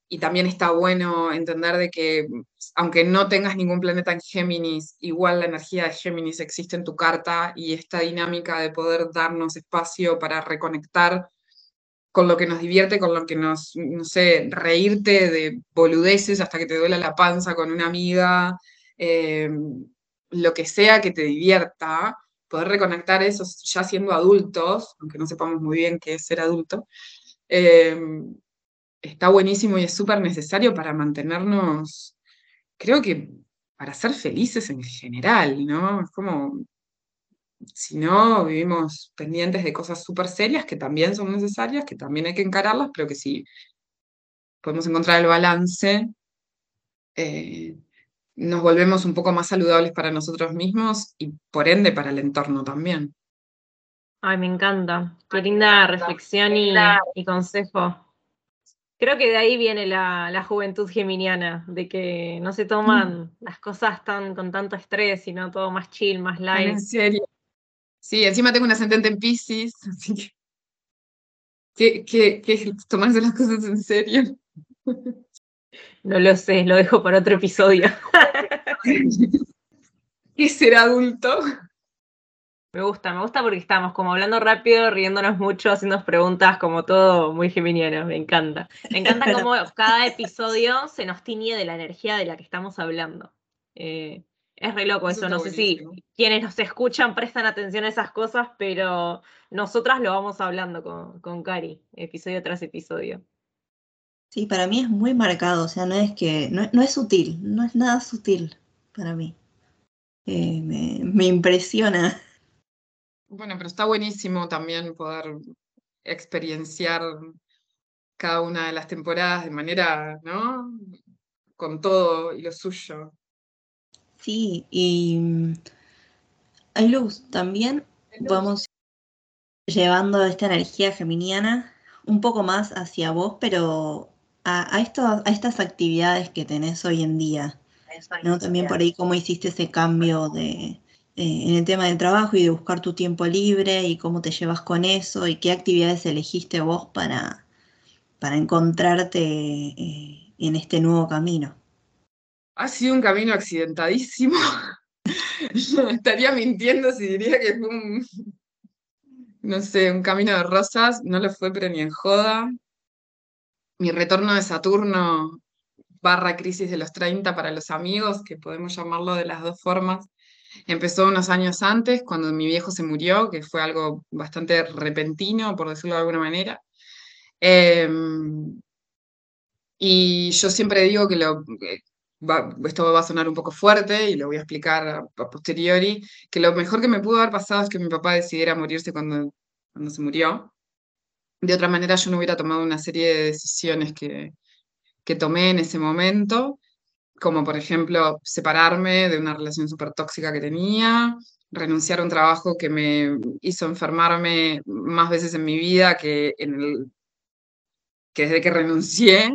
Y también está bueno entender de que aunque no tengas ningún planeta en Géminis, igual la energía de Géminis existe en tu carta y esta dinámica de poder darnos espacio para reconectar con lo que nos divierte, con lo que nos, no sé, reírte de boludeces hasta que te duela la panza con una amiga, eh, lo que sea que te divierta, poder reconectar eso ya siendo adultos, aunque no sepamos muy bien qué es ser adulto, eh, está buenísimo y es súper necesario para mantenernos, creo que para ser felices en general, ¿no? Es como, si no, vivimos pendientes de cosas súper serias que también son necesarias, que también hay que encararlas, pero que si podemos encontrar el balance, eh, nos volvemos un poco más saludables para nosotros mismos y por ende para el entorno también. Ay, me encanta. Qué linda reflexión y, consejo. Creo que de ahí viene la, juventud geminiana, de que no se toman mm. las cosas tan con tanto estrés, sino todo más chill, más light. En serio. Sí, encima tengo un ascendente en Pisces, así que. ¿Qué, qué, tomarse las cosas en serio? No lo sé, lo dejo para otro episodio. ¿Qué ser adulto? Me gusta, me gusta porque estamos como hablando rápido, riéndonos mucho, haciendo preguntas, como todo muy geminiano, me encanta. Me encanta cómo cada episodio se nos tiñe de la energía de la que estamos hablando. Eh, es re loco eso, no sé si quienes nos escuchan prestan atención a esas cosas, pero nosotras lo vamos hablando con, con Cari, episodio tras episodio. Sí, para mí es muy marcado, o sea, no es que, no, es sutil, no es nada sutil para mí. Eh, me, impresiona. Bueno, pero está buenísimo también poder experienciar cada una de las temporadas de manera, ¿no? Con todo y lo suyo. Sí, y hay luz. También vamos llevando esta energía feminiana un poco más hacia vos, pero a, estas actividades que tenés hoy en día, ¿no? También por ahí cómo hiciste ese cambio de, eh, en el tema del trabajo y de buscar tu tiempo libre y cómo te llevas con eso y qué actividades elegiste vos para, para encontrarte eh, en este nuevo camino. Ha sido un camino accidentadísimo. Estaría mintiendo si diría que fue un, no sé, un camino de rosas. No lo fue, pero ni en joda mi retorno de Saturno barra crisis de los 30 para los amigos, que podemos llamarlo de las dos formas, empezó unos años antes, cuando mi viejo se murió, que fue algo bastante repentino, por decirlo de alguna manera. Em, y yo siempre digo que lo, esto va a sonar un poco fuerte y lo voy a explicar a, posteriori, que lo mejor que me pudo haber pasado es que mi papá decidiera morirse cuando, cuando se murió de otra manera yo no hubiera tomado una serie de decisiones que, que tomé en ese momento, como por ejemplo separarme de una relación súper tóxica que tenía, renunciar a un trabajo que me hizo enfermarme más veces en mi vida que, en el, que desde que renuncié.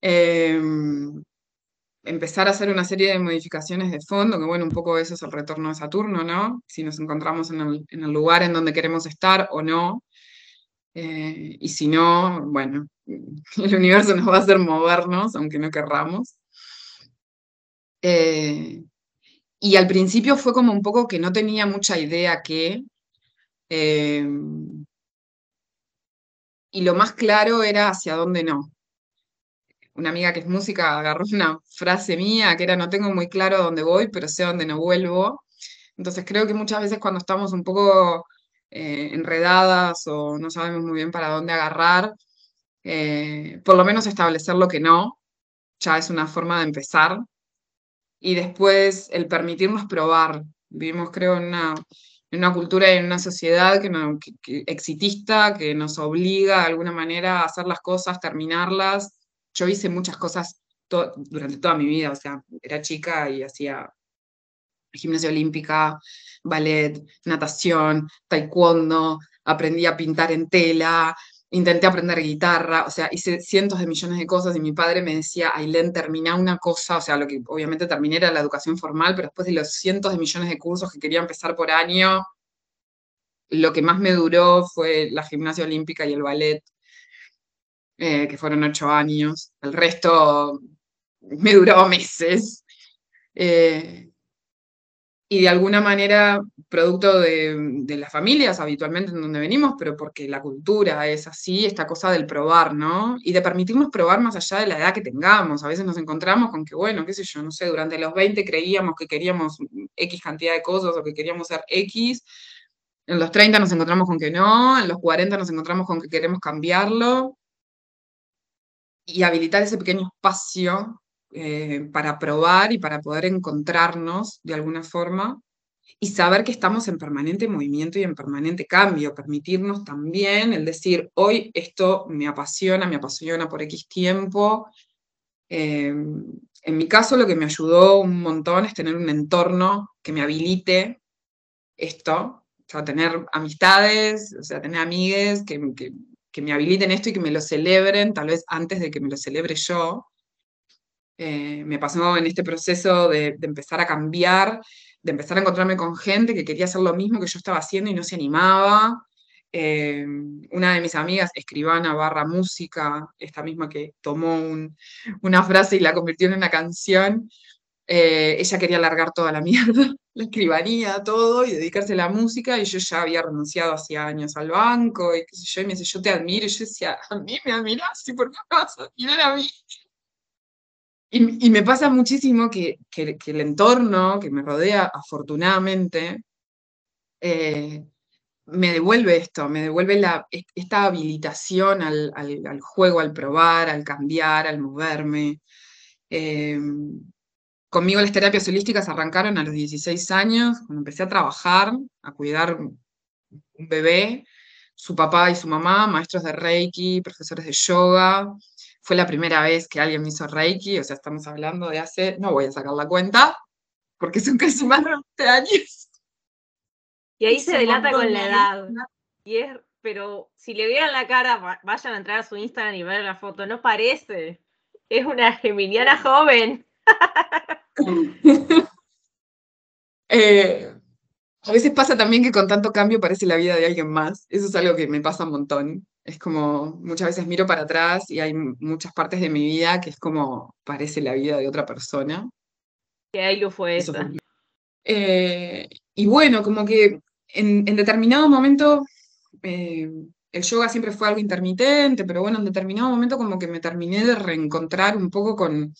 Em, empezar a hacer una serie de modificaciones de fondo, que bueno, un poco eso es el retorno de Saturno, ¿no? Si nos encontramos en el, en el lugar en donde queremos estar o no. Eh, y si no, bueno, el universo nos va a hacer movernos, aunque no querramos. Eh, y al principio fue como un poco que no tenía mucha idea qué. Em, y lo más claro era hacia dónde no. Una amiga que es música agarró una frase mía que era no tengo muy claro dónde voy, pero sé dónde no vuelvo. Entonces creo que muchas veces cuando estamos un poco eh, enredadas o no sabemos muy bien para dónde agarrar, eh, por lo menos establecer lo que no, ya es una forma de empezar. Y después el permitirnos probar. Vivimos, creo, en una, una cultura y en una sociedad que, no, exitista, que nos obliga de alguna manera a hacer las cosas, terminarlas. Yo hice muchas cosas durante toda mi vida, o sea, era chica y hacía gimnasia olímpica, ballet, natación, taekwondo, aprendí a pintar en tela, intenté aprender guitarra, o sea, hice cientos de millones de cosas y mi padre me decía, Ailén, termina una cosa, o sea, lo que obviamente terminé era la educación formal, pero después de los cientos de millones de cursos que quería empezar por año, lo que más me duró fue la gimnasia olímpica y el ballet, eh, que fueron ocho años. El resto me duró meses. Eh, y de alguna manera producto de, las familias habitualmente en donde venimos, pero porque la cultura es así, esta cosa del probar, ¿no? Y de permitirnos probar más allá de la edad que tengamos. A veces nos encontramos con que, bueno, qué sé yo, no sé, durante los 20 creíamos que queríamos X cantidad de cosas o que queríamos ser X. En los 30 nos encontramos con que no, en los 40 nos encontramos con que queremos cambiarlo. Y habilitar ese pequeño espacio eh, para probar y para poder encontrarnos de alguna forma y saber que estamos en permanente movimiento y en permanente cambio, permitirnos también el decir, hoy esto me apasiona, me apasiona por X tiempo. Em, en mi caso lo que me ayudó un montón es tener un entorno que me habilite esto, o sea, tener amistades, o sea, tener amigues que, que me habiliten esto y que me lo celebren, tal vez antes de que me lo celebre yo. Eh, me pasó en este proceso de, empezar a cambiar, de empezar a encontrarme con gente que quería hacer lo mismo que yo estaba haciendo y no se animaba. Eh, una de mis amigas, escribana barra música, esta misma que tomó una frase y la convirtió en una canción, eh, ella quería largar toda la mierda, la escribanía, todo, y dedicarse a la música, y yo ya había renunciado hacía años al banco, y qué yo, y me dice, yo te admiro, y yo decía, a mí me admiras, ¿y por qué me vas a admirar? Y, me pasa muchísimo que, el entorno que me rodea, afortunadamente, eh, me devuelve esto, me devuelve la, esta habilitación al, juego, al probar, al cambiar, al moverme. Eh, conmigo las terapias holísticas arrancaron a los 16 años, cuando empecé a trabajar, a cuidar un bebé, su papá y su mamá, maestros de Reiki, profesores de yoga, fue la primera vez que alguien me hizo Reiki, o sea, estamos hablando de hace, no voy a sacar la cuenta, porque son casi más de 20 años. Y ahí se delata con la edad. Y es, pero si le vieran la cara, vayan a entrar a su Instagram y ver la foto, no parece. Es una geminiana joven. eh, a veces pasa también que con tanto cambio parece la vida de alguien más. Eso es algo que me pasa un montón. Es como muchas veces miro para atrás y hay muchas partes de mi vida que es como parece la vida de otra persona. Que ahí lo fue eso. Eh, y bueno, como que en, determinado momento eh, el yoga siempre fue algo intermitente, pero bueno, en determinado momento como que me terminé de reencontrar un poco con,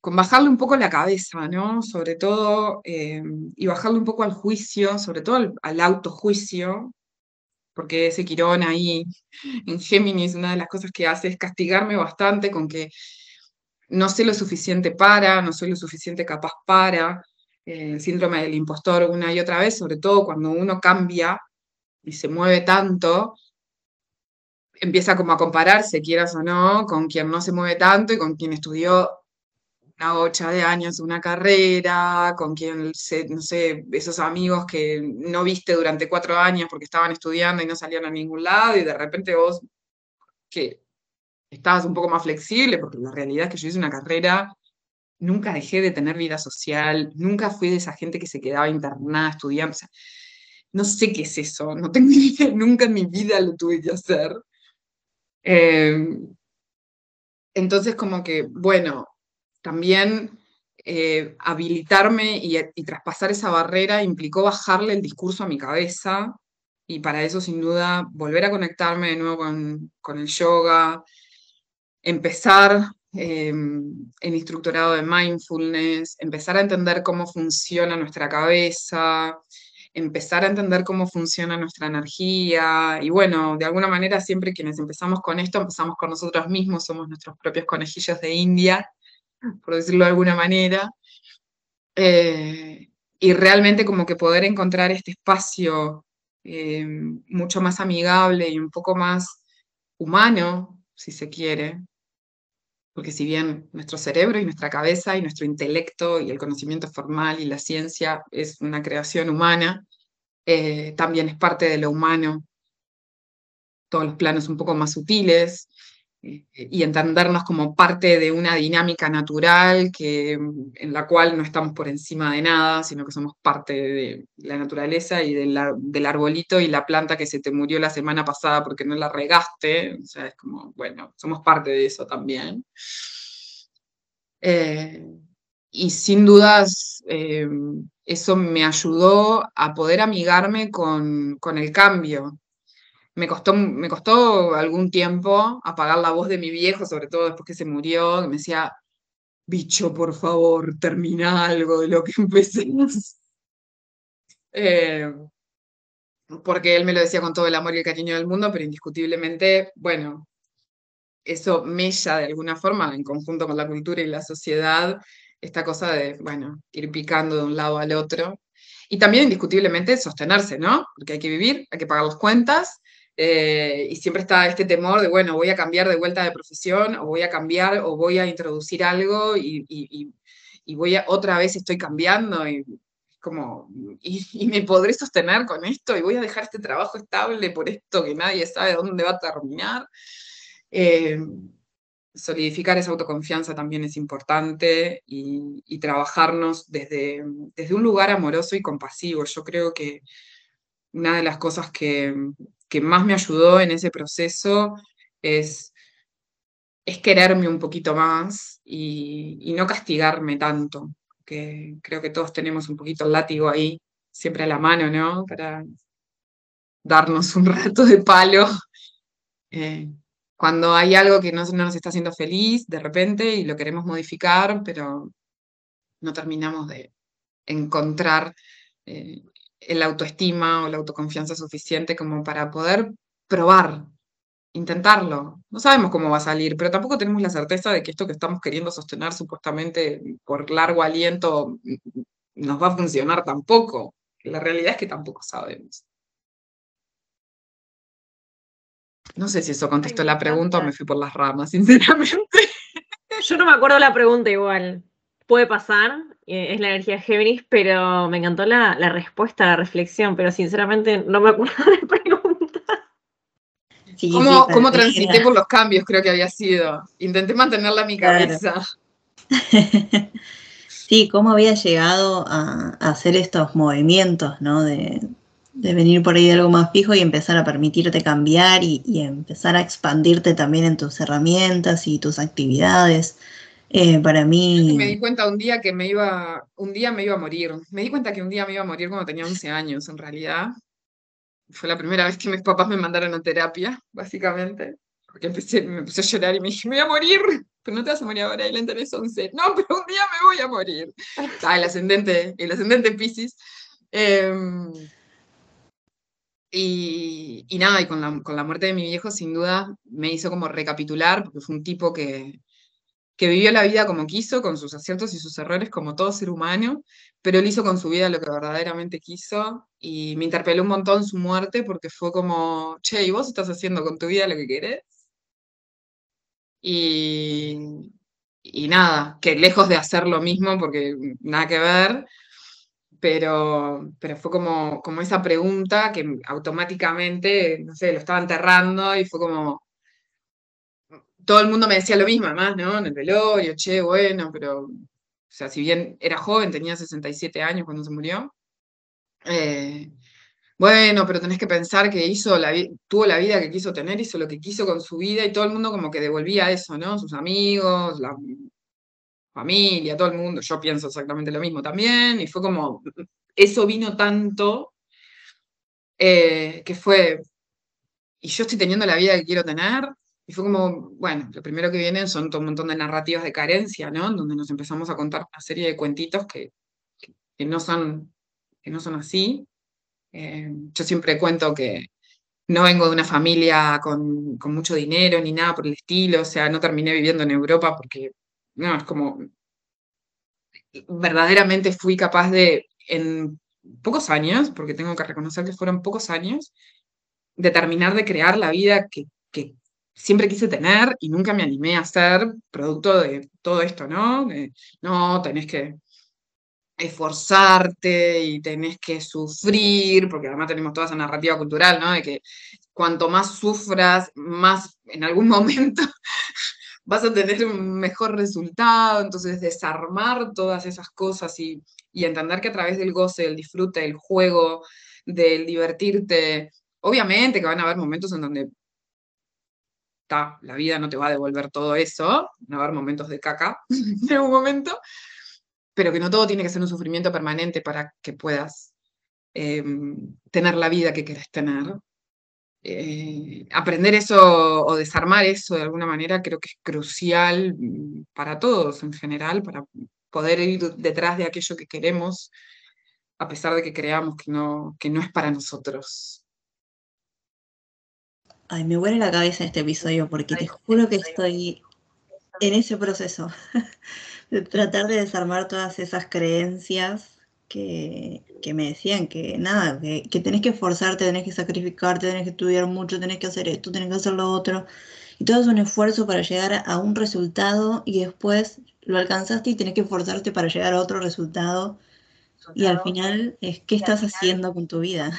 con bajarle un poco la cabeza, ¿no? Sobre todo, eh, y bajarle un poco al juicio, sobre todo al, autojuicio, porque ese Quirón ahí en Géminis, una de las cosas que hace es castigarme bastante con que no sé lo suficiente para, no soy lo suficiente capaz para, eh, el síndrome del impostor una y otra vez, sobre todo cuando uno cambia y se mueve tanto, empieza como a compararse, quieras o no, con quien no se mueve tanto y con quien estudió una bocha de años una carrera, con quien, no sé, esos amigos que no viste durante cuatro años porque estaban estudiando y no salían a ningún lado, y de repente vos, que estabas un poco más flexible, porque la realidad es que yo hice una carrera, nunca dejé de tener vida social, nunca fui de esa gente que se quedaba internada estudiando, o sea, no sé qué es eso, no tengo idea, nunca en mi vida lo tuve que hacer. Em, entonces, como que, bueno, también eh, habilitarme y, y, traspasar esa barrera implicó bajarle el discurso a mi cabeza y para eso sin duda volver a conectarme de nuevo con, el yoga, empezar eh, en instructorado de mindfulness, empezar a entender cómo funciona nuestra cabeza, empezar a entender cómo funciona nuestra energía. Y bueno, de alguna manera siempre quienes empezamos con esto, empezamos con nosotros mismos, somos nuestros propios conejillos de India, por decirlo de alguna manera. Eh, y realmente como que poder encontrar este espacio eh, mucho más amigable y un poco más humano, si se quiere, porque si bien nuestro cerebro y nuestra cabeza y nuestro intelecto y el conocimiento formal y la ciencia es una creación humana, eh, también es parte de lo humano, todos los planos un poco más sutiles, y entendernos como parte de una dinámica natural que, en la cual no estamos por encima de nada, sino que somos parte de la naturaleza y del arbolito y la planta que se te murió la semana pasada porque no la regaste. O sea, es como, bueno, somos parte de eso también. Eh, y sin dudas, eh, eso me ayudó a poder amigarme con, con el cambio, me costó, me costó algún tiempo apagar la voz de mi viejo, sobre todo después que se murió, que me decía, bicho, por favor, termina algo de lo que empecé. Eh, porque él me lo decía con todo el amor y el cariño del mundo, pero indiscutiblemente, bueno, eso mella de alguna forma, en conjunto con la cultura y la sociedad, esta cosa de, bueno, ir picando de un lado al otro. Y también indiscutiblemente sostenerse, ¿no? Porque hay que vivir, hay que pagar las cuentas, eh, y siempre está este temor de, bueno, voy a cambiar de vuelta de profesión, o voy a cambiar, o voy a introducir algo, y, voy a, otra vez estoy cambiando, y como, y, me podré sostener con esto, y voy a dejar este trabajo estable por esto que nadie sabe dónde va a terminar. Eh, solidificar esa autoconfianza también es importante y, y, trabajarnos desde, desde un lugar amoroso y compasivo. Yo creo que una de las cosas que, que más me ayudó en ese proceso es, quererme un poquito más y, no castigarme tanto, que creo que todos tenemos un poquito el látigo ahí, siempre a la mano, ¿no? Para darnos un rato de palo. Eh, cuando hay algo que no, nos está haciendo feliz de repente y lo queremos modificar, pero no terminamos de encontrar eh, el autoestima o la autoconfianza suficiente como para poder probar, intentarlo. No sabemos cómo va a salir, pero tampoco tenemos la certeza de que esto que estamos queriendo sostener supuestamente por largo aliento nos va a funcionar tampoco. La realidad es que tampoco sabemos. No sé si eso contestó la pregunta o me fui por las ramas, sinceramente. Yo no me acuerdo la pregunta igual. Puede pasar, eh, es la energía Géminis, pero me encantó la, respuesta, la reflexión, pero sinceramente no me acuerdo de la pregunta. ¿Cómo, transité por los cambios? Creo que había sido. Intenté mantenerla en mi cabeza. sí, cómo había llegado a, hacer estos movimientos, ¿no? De, venir por ahí de algo más fijo y empezar a permitirte cambiar y, y empezar a expandirte también en tus herramientas y tus actividades. Eh, para mí... Me di cuenta un día que me iba, un día me iba a morir. Me di cuenta que un día me iba a morir cuando tenía 11 años, en realidad. Fue la primera vez que mis papás me mandaron a terapia, básicamente. Porque empecé, me puse a llorar y me dije, me voy a morir. Pero no te vas a morir ahora, le tenés 11. No, pero un día me voy a morir. Ah, el ascendente, el ascendente Pisces. Em, y, y, nada, y con la, con la muerte de mi viejo, sin duda, me hizo como recapitular, porque fue un tipo que, que vivió la vida como quiso, con sus aciertos y sus errores, como todo ser humano, pero él hizo con su vida lo que verdaderamente quiso y me interpeló un montón su muerte porque fue como, che, ¿y vos estás haciendo con tu vida lo que querés? Y, y nada, que lejos de hacer lo mismo, porque nada que ver, pero, pero fue como, como esa pregunta que automáticamente, no sé, lo estaba enterrando y fue como, todo el mundo me decía lo mismo, además, ¿no? En el velorio, che, bueno, pero, o sea, si bien era joven, tenía 67 años cuando se murió, eh, bueno, pero tenés que pensar que hizo la, tuvo la vida que quiso tener, hizo lo que quiso con su vida y todo el mundo como que devolvía eso, ¿no? Sus amigos, familia, todo el mundo, yo pienso exactamente lo mismo también, y fue como, eso vino tanto eh, que fue, y yo estoy teniendo la vida que quiero tener, y fue como, bueno, lo primero que vienen son todo un montón de narrativas de carencia, ¿no? Donde nos empezamos a contar una serie de cuentitos que, que, no, son, que no son así. Eh, yo siempre cuento que no vengo de una familia con, con, mucho dinero ni nada por el estilo, o sea, no terminé viviendo en Europa porque, no, es como, verdaderamente fui capaz de, en pocos años, porque tengo que reconocer que fueron pocos años, de terminar de crear la vida que, que siempre quise tener y nunca me animé a hacer producto de todo esto, ¿no? no, tenés que esforzarte y tenés que sufrir, porque además tenemos toda esa narrativa cultural, ¿no? De que cuanto más sufras, más en algún momento vas a tener un mejor resultado, entonces desarmar todas esas cosas y, y entender que a través del goce, del disfrute, del juego, del divertirte, obviamente que van a haber momentos en donde ta, la vida no te va a devolver todo eso, van a haber momentos de caca en algún momento, pero que no todo tiene que ser un sufrimiento permanente para que puedas em, tener la vida que querés tener. Eh, aprender eso o desarmar eso de alguna manera creo que es crucial mm, para todos en general, para poder ir detrás de aquello que queremos, a pesar de que creamos que no, que no es para nosotros. Ay, me huele la cabeza este episodio porque te juro que estoy en ese proceso. de tratar de desarmar todas esas creencias que, me decían que nada, que, que, tenés que esforzarte, tenés que sacrificarte, tenés que estudiar mucho, tenés que hacer esto, tenés que hacer lo otro. Y todo es un esfuerzo para llegar a un resultado y después lo alcanzaste y tenés que esforzarte para llegar a otro resultado. Y al final es qué estás haciendo con tu vida.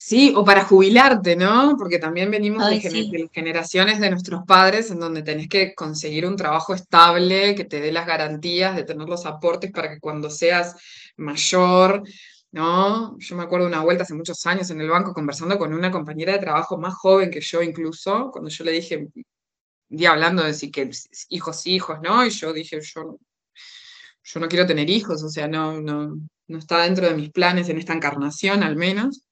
Sí, o para jubilarte, ¿no? Porque también venimos de, generaciones de nuestros padres en donde tenés que conseguir un trabajo estable, que te dé las garantías de tener los aportes para que cuando seas mayor, ¿no? Yo me acuerdo una vuelta hace muchos años en el banco conversando con una compañera de trabajo más joven que yo incluso, cuando yo le dije, día hablando de si que hijos, hijos, ¿no? Y yo dije, yo, yo no quiero tener hijos, o sea, no, no, no está dentro de mis planes en esta encarnación al menos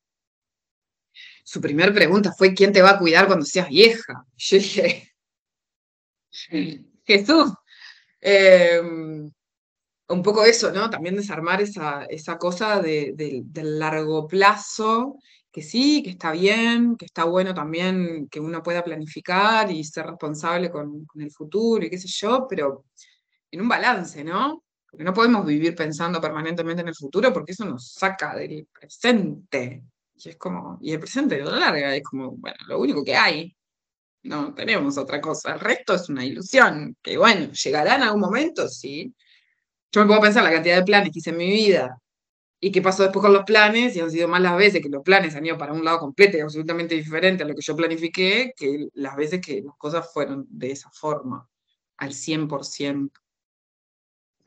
su primera pregunta fue, ¿quién te va a cuidar cuando seas vieja? Yo dije, Jesús. Em, un poco eso, ¿no? También desarmar esa, esa cosa de, del largo plazo, que sí, que está bien, que está bueno también que uno pueda planificar y ser responsable con, con el futuro y qué sé yo, pero en un balance, ¿no? Porque no podemos vivir pensando permanentemente en el futuro porque eso nos saca del presente. Y es como, y el presente de la larga es como, bueno, lo único que hay. No tenemos otra cosa. El resto es una ilusión. Que bueno, llegará en algún momento, sí. Yo me puedo pensar la cantidad de planes que hice en mi vida y qué pasó después con los planes, y han sido más las veces que los planes han ido para un lado completo y absolutamente diferente a lo que yo planifiqué, que las veces que las cosas fueron de esa forma, al 100%.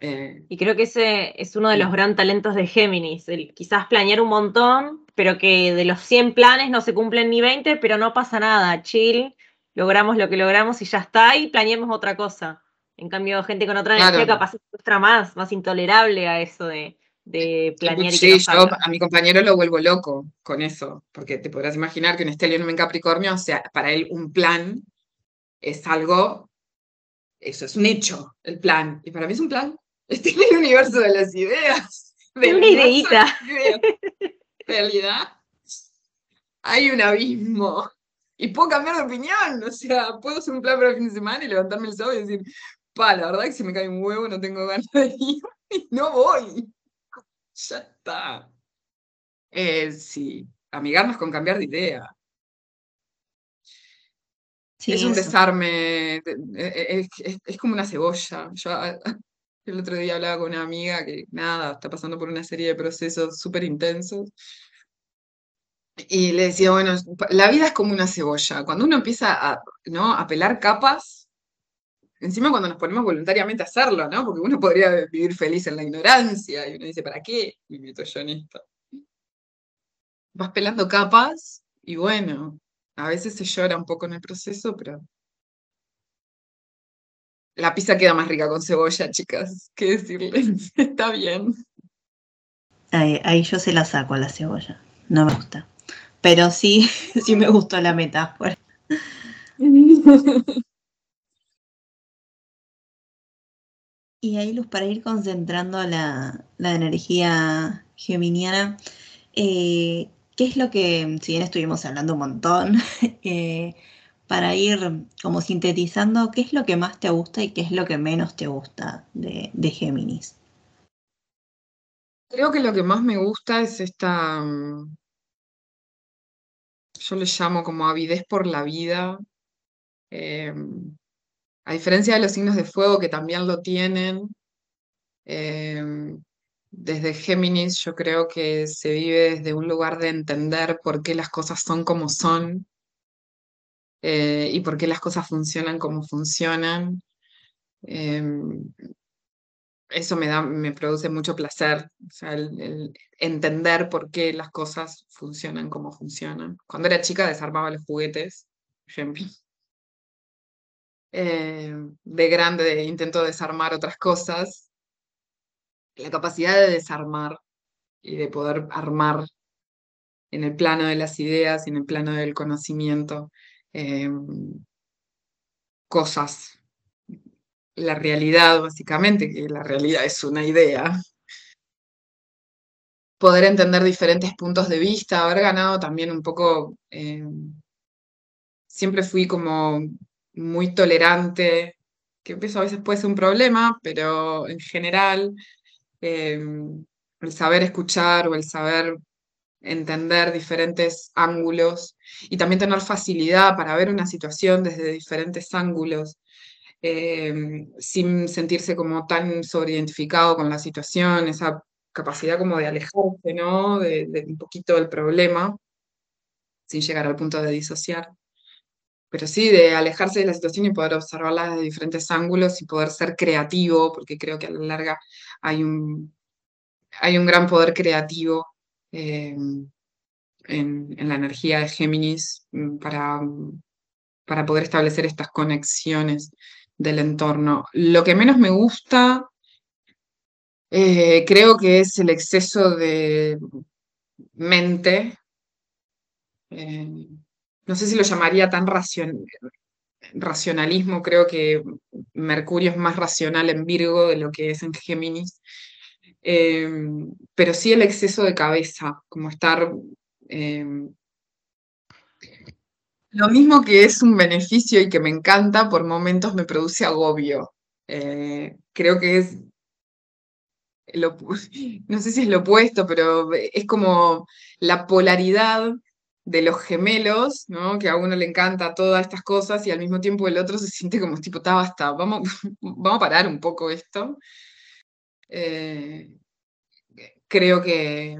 Eh, y creo que ese es uno de los gran talentos de Géminis, el quizás planear un montón, pero que de los 100 planes no se cumplen ni 20, pero no pasa nada, chill, logramos lo que logramos y ya está, y planeemos otra cosa. En cambio, gente con otra energía capaz se frustra más, más intolerable a eso de, de planear sí, y que yo a mi compañero lo vuelvo loco con eso, porque te podrás imaginar que un estelio en Capricornio, o sea, para él un plan es algo, eso es un hecho, el plan, y para mí es un plan. Estoy en el universo de las ideas. De una ideita. Realidad, hay un abismo. Y puedo cambiar de opinión. O sea, puedo hacer un plan para el fin de semana y levantarme el sábado y decir, pa, la verdad que si me cae un huevo no tengo ganas de ir. Y no voy. Ya está. Eh, sí, amigarnos con cambiar de idea. es un desarme, es, es, como una cebolla. Yo el otro día hablaba con una amiga que, nada, está pasando por una serie de procesos súper intensos. Y le decía, bueno, la vida es como una cebolla. Cuando uno empieza a, ¿no? a pelar capas, encima cuando nos ponemos voluntariamente a hacerlo, ¿no? Porque uno podría vivir feliz en la ignorancia. Y uno dice, ¿para qué? Meto yo en esto. Vas pelando capas y bueno, a veces se llora un poco en el proceso, pero la pizza queda más rica con cebolla, chicas. ¿Qué decirles? Está bien. Ahí, yo se la saco a la cebolla. No me gusta. Pero sí, sí me gustó la metáfora. Y ahí, Luz, para ir concentrando la, energía geminiana, eh, ¿qué es lo que, si bien estuvimos hablando un montón, eh, para ir como sintetizando, ¿qué es lo que más te gusta y qué es lo que menos te gusta de, Géminis? Creo que lo que más me gusta es esta, mm, yo le llamo como avidez por la vida. Em, a diferencia de los signos de fuego que también lo tienen, em, desde Géminis yo creo que se vive desde un lugar de entender por qué las cosas son como son eh, y por qué las cosas funcionan como funcionan. Em, eso me, da, me produce mucho placer, o entender por qué las cosas funcionan como funcionan. Cuando era chica desarmaba los juguetes, por. Eh, de grande intento desarmar otras cosas. La capacidad de desarmar y de poder armar en el plano de las ideas y en el plano del conocimiento Em, cosas. La realidad, básicamente, que la realidad es una idea. Poder entender diferentes puntos de vista, haber ganado también un poco, em, siempre fui como muy tolerante, que eso a veces puede ser un problema, pero en general em, el saber escuchar o el saber entender diferentes ángulos y también tener facilidad para ver una situación desde diferentes ángulos, eh, sin sentirse como tan sobreidentificado con la situación, esa capacidad como de alejarse, ¿no? De, de un poquito del problema, sin llegar al punto de disociar. Pero sí, de alejarse de la situación y poder observarla desde diferentes ángulos y poder ser creativo, porque creo que a la larga hay un, hay un gran poder creativo Em, en, la energía de Géminis mm, para, para poder establecer estas conexiones del entorno. Lo que menos me gusta eh, creo que es el exceso de mente. Eh, no sé si lo llamaría tan racionalismo, creo que Mercurio es más racional en Virgo de lo que es en Géminis. Em, pero sí el exceso de cabeza, como estar... Em, lo mismo que es un beneficio y que me encanta, por momentos me produce agobio. Eh, creo que es, no sé si es lo opuesto, pero es como la polaridad de los gemelos, ¿no? Que a uno le encanta todas estas cosas y al mismo tiempo el otro se siente como tipo, está, basta, vamos, vamos a parar un poco esto. Eh, creo que,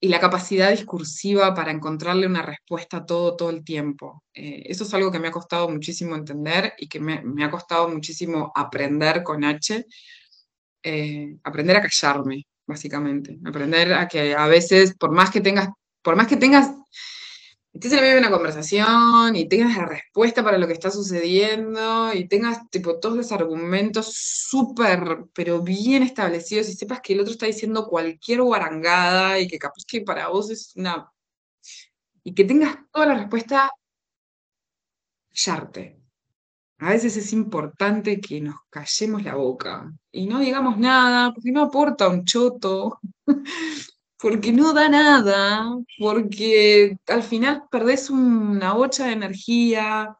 y la capacidad discursiva para encontrarle una respuesta a todo, todo el tiempo. Eh, eso es algo que me ha costado muchísimo entender y que me, ha costado muchísimo aprender con H, eh, aprender a callarme, básicamente, aprender a que a veces, por más que tengas, por más que tengas estés en medio una conversación y tengas la respuesta para lo que está sucediendo y tengas tipo todos los argumentos súper, pero bien establecidos y sepas que el otro está diciendo cualquier guarangada y que capaz que para vos es una... y que tengas toda la respuesta, callarte. A veces es importante que nos callemos la boca y no digamos nada, porque no aporta un choto. porque no da nada, porque al final perdés una bocha de energía,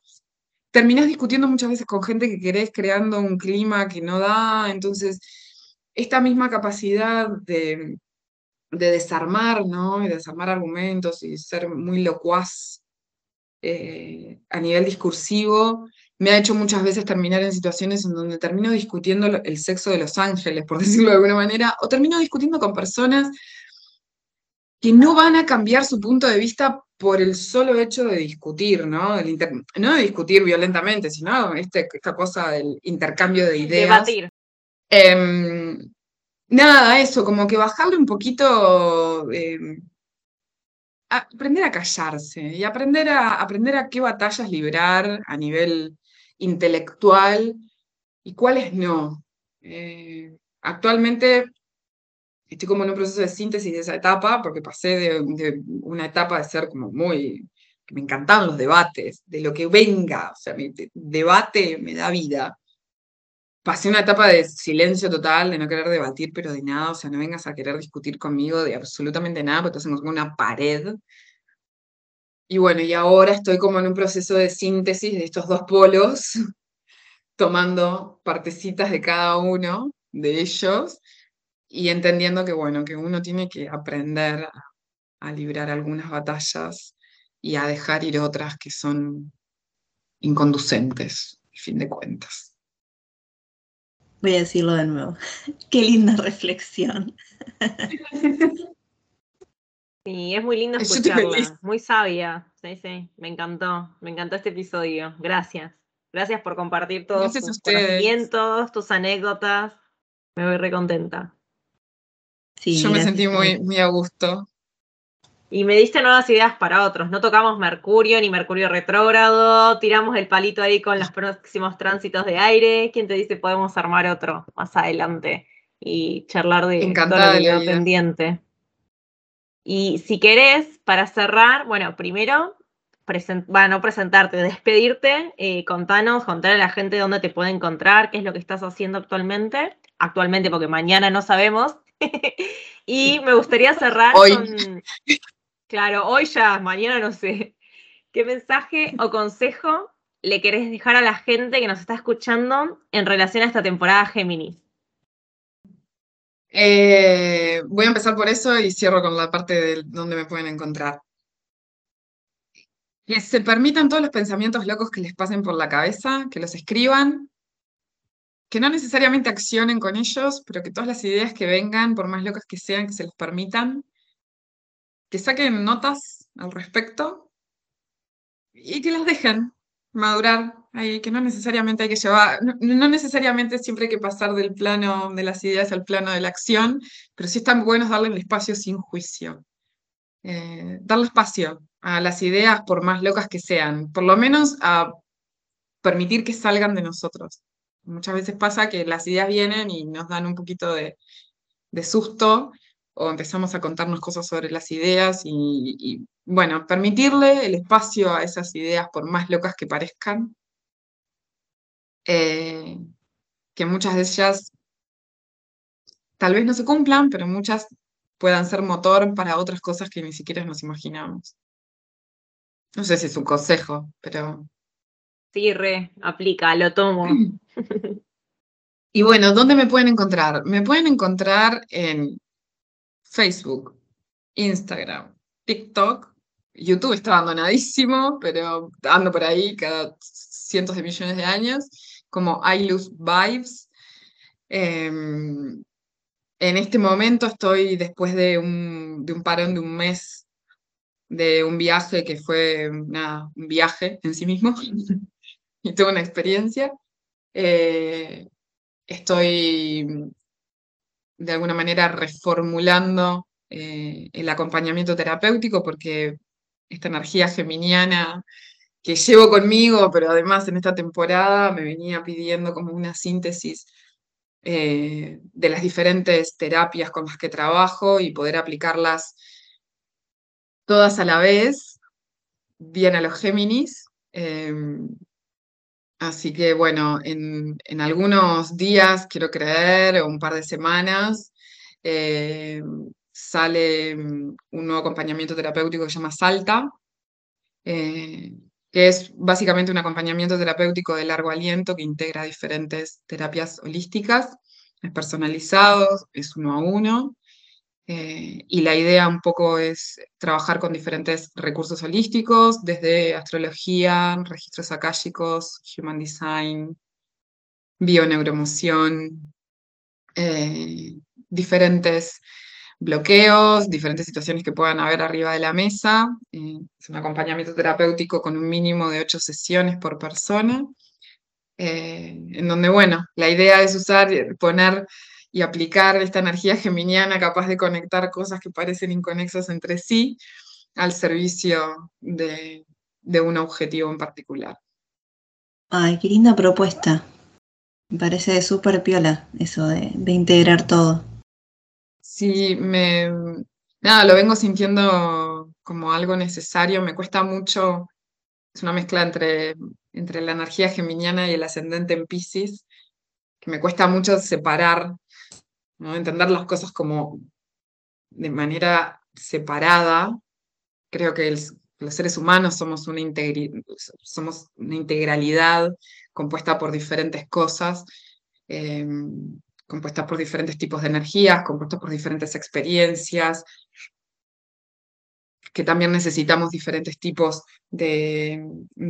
terminás discutiendo muchas veces con gente que querés creando un clima que no da, entonces esta misma capacidad de, desarmar, ¿no? Y desarmar argumentos y ser muy locuaz eh, a nivel discursivo, me ha hecho muchas veces terminar en situaciones en donde termino discutiendo el sexo de los ángeles, por decirlo de alguna manera, o termino discutiendo con personas que no van a cambiar su punto de vista por el solo hecho de discutir, ¿no? no de discutir violentamente, sino este, esta cosa del intercambio de ideas. Debatir. Em, nada, eso, como que bajarle un poquito, em, aprender a callarse y aprender a, aprender a qué batallas librar a nivel intelectual y cuáles no. Eh, actualmente estoy como en un proceso de síntesis de esa etapa, porque pasé de, una etapa de ser como muy, que me encantaban los debates, de lo que venga, o sea, mi debate me da vida. Pasé una etapa de silencio total, de no querer debatir, pero de nada, o sea, no vengas a querer discutir conmigo de absolutamente nada, porque entonces como una pared. Y bueno, y ahora estoy como en un proceso de síntesis de estos dos polos, tomando partecitas de cada uno de ellos y entendiendo que, bueno, que uno tiene que aprender a, librar algunas batallas y a dejar ir otras que son inconducentes, a fin de cuentas. Voy a decirlo de nuevo. Qué linda reflexión. Sí, es muy lindo escucharla, muy sabia. Sí, sí, me encantó, me encantó este episodio. Gracias. Gracias por compartir todos tus conocimientos, tus anécdotas. Me voy recontenta. Yo me sentí muy, muy a gusto. Y me diste nuevas ideas para otros. No tocamos Mercurio ni Mercurio retrógrado. Tiramos el palito ahí con los próximos tránsitos de aire. ¿Quién te dice podemos armar otro más adelante y charlar de Encantada todo lo pendiente? Y si querés, para cerrar, bueno, primero, bueno, no presentarte, despedirte, eh, contanos, contar a la gente dónde te puede encontrar, qué es lo que estás haciendo actualmente. Actualmente, porque mañana no sabemos, y me gustaría cerrar con. Claro, hoy ya, mañana no sé. ¿Qué mensaje o consejo le querés dejar a la gente que nos está escuchando en relación a esta temporada Géminis? Eh, voy a empezar por eso y cierro con la parte de donde me pueden encontrar. Que se permitan todos los pensamientos locos que les pasen por la cabeza, que los escriban, que no necesariamente accionen con ellos, pero que todas las ideas que vengan, por más locas que sean, que se les permitan, que saquen notas al respecto y que las dejen madurar, que no necesariamente hay que llevar, no, necesariamente siempre hay que pasar del plano de las ideas al plano de la acción, pero sí están buenos darle el espacio sin juicio. Eh, darle espacio a las ideas por más locas que sean, por lo menos a permitir que salgan de nosotros. Muchas veces pasa que las ideas vienen y nos dan un poquito de, susto o empezamos a contarnos cosas sobre las ideas y, bueno, permitirle el espacio a esas ideas por más locas que parezcan, eh, que muchas de ellas tal vez no se cumplan, pero muchas puedan ser motor para otras cosas que ni siquiera nos imaginamos. No sé si es un consejo, pero Sí, re, aplica, lo tomo. Y bueno, ¿dónde me pueden encontrar? Me pueden encontrar en Facebook, Instagram, TikTok. YouTube está abandonadísimo, pero ando por ahí cada cientos de millones de años, como iLuz Vibes. Em, en este momento estoy después de un, de un parón de un mes de un viaje que fue un viaje en sí mismo, y tuve una experiencia. Eh, estoy de alguna manera reformulando eh, el acompañamiento terapéutico porque esta energía geminiana que llevo conmigo, pero además en esta temporada me venía pidiendo como una síntesis eh, de las diferentes terapias con las que trabajo y poder aplicarlas todas a la vez, bien a los Géminis. Así que bueno, en, algunos días, quiero creer, o un par de semanas, eh, sale mm, un nuevo acompañamiento terapéutico que se llama Salta, eh, que es básicamente un acompañamiento terapéutico de largo aliento que integra diferentes terapias holísticas, es personalizado, es uno a uno, eh, y la idea un poco es trabajar con diferentes recursos holísticos, desde astrología, registros akáshicos, human design, bioneuromoción, eh, diferentes bloqueos, diferentes situaciones que puedan haber arriba de la mesa. Eh, es un acompañamiento terapéutico con un mínimo de ocho sesiones por persona, en donde, bueno, la idea es usar, poner y aplicar esta energía geminiana capaz de conectar cosas que parecen inconexas entre sí al servicio de, un objetivo en particular. Ay, qué linda propuesta. Me parece súper piola eso de, de integrar todo. Sí, me, nada, lo vengo sintiendo como algo necesario, me cuesta mucho, es una mezcla entre, entre la energía geminiana y el ascendente en Pisces, que me cuesta mucho separar, ¿no? entender las cosas como de manera separada. Creo que los seres humanos somos una, somos una integralidad compuesta por diferentes cosas. Em, compuestas por diferentes tipos de energías, compuestas por diferentes experiencias, que también necesitamos diferentes tipos de,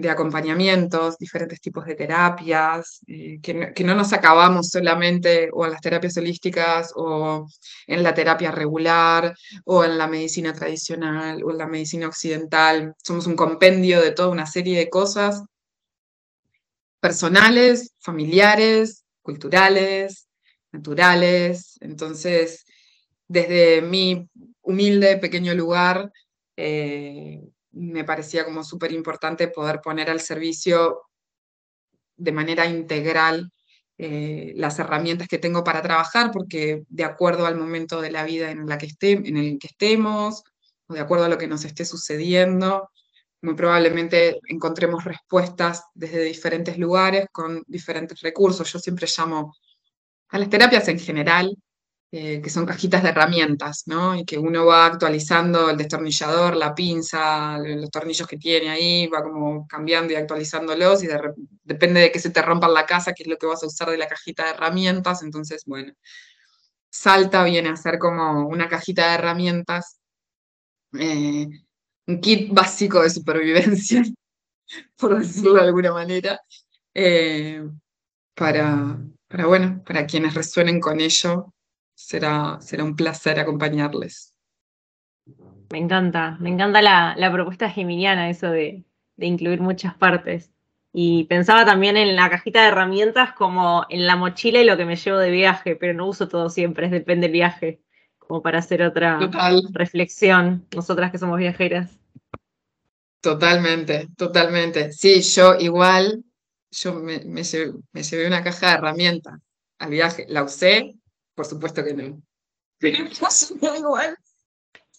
acompañamientos, diferentes tipos de terapias, eh, que, no, nos acabamos solamente o en las terapias holísticas o en la terapia regular o en la medicina tradicional o en la medicina occidental. Somos un compendio de toda una serie de cosas personales, familiares, culturales, naturales. Entonces, desde mi humilde pequeño lugar, eh, me parecía como súper importante poder poner al servicio de manera integral eh, las herramientas que tengo para trabajar, porque de acuerdo al momento de la vida en, la que esté, en el que estemos, o de acuerdo a lo que nos esté sucediendo, muy probablemente encontremos respuestas desde diferentes lugares con diferentes recursos. Yo siempre llamo a las terapias en general, eh, que son cajitas de herramientas, ¿no? Y que uno va actualizando el destornillador, la pinza, los tornillos que tiene ahí, va como cambiando y actualizándolos y depende de que se te rompa la casa, qué es lo que vas a usar de la cajita de herramientas, entonces, bueno, Salta viene a ser como una cajita de herramientas, eh, un kit básico de supervivencia, por decirlo de alguna manera, eh, para, para, bueno, para quienes resuenen con ello, será, será un placer acompañarles. Me encanta, me encanta la, propuesta geminiana, eso de, incluir muchas partes. Y pensaba también en la cajita de herramientas como en la mochila y lo que me llevo de viaje, pero no uso todo siempre, depende del viaje, como para hacer otra reflexión, nosotras que somos viajeras. Totalmente, totalmente. Sí, yo igual yo me, llevé, una caja de herramientas al viaje. ¿La usé? Por supuesto que no. Pero igual.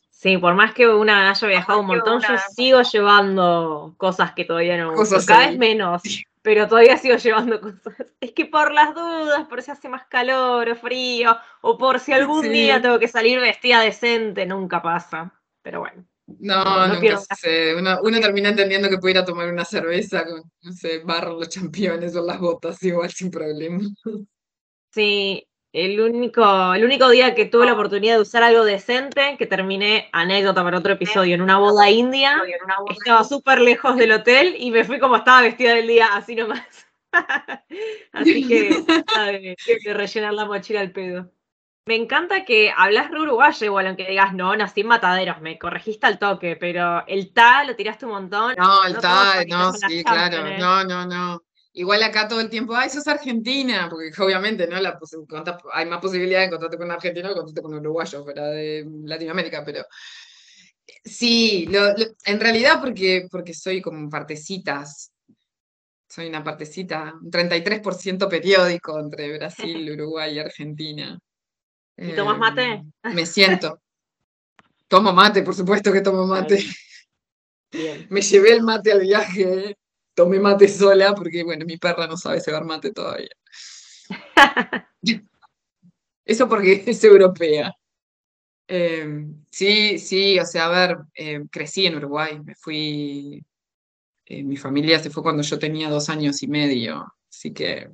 Sí, por más que una haya viajado un montón, yo sigo llevando cosas que todavía no uso. Cada vez menos, pero todavía sigo llevando cosas. Es que por las dudas, por si hace más calor o frío, o por si algún día tengo que salir vestida decente, nunca pasa. Pero bueno. No, no, sé. Uno, termina entendiendo que puede ir a tomar una cerveza con, no sé, barro los championes o las botas, igual sin problema. Sí, el único, el único día que tuve la oportunidad de usar algo decente, que terminé, anécdota para otro episodio, en una boda india, estaba súper lejos del hotel y me fui como estaba vestida del día, así nomás. así que, de, de rellenar la mochila al pedo. Me encanta que hablas re uruguayo, igual aunque digas, no, nací en Mataderos, me corregiste al toque, pero el ta lo tiraste un montón. No, el ta, no, sí, claro, no, no, no. Igual acá todo el tiempo, ay, sos argentina, porque obviamente, ¿no? La, hay más posibilidad de encontrarte con un argentino que encontrarte con un uruguayo fuera de Latinoamérica, pero sí, en realidad porque, porque soy como partecitas, soy una partecita, un 33% periódico entre Brasil, Uruguay y Argentina. ¿Y tomas mate? Em, me siento. Tomo mate, por supuesto que tomo mate. Me llevé el mate al viaje, tomé mate sola porque, bueno, mi perra no sabe cebar mate todavía. Eso porque es europea. Em, sí, sí, o sea, a ver, em, crecí en Uruguay, me fui, eh, mi familia se fue cuando yo tenía dos años y medio, así que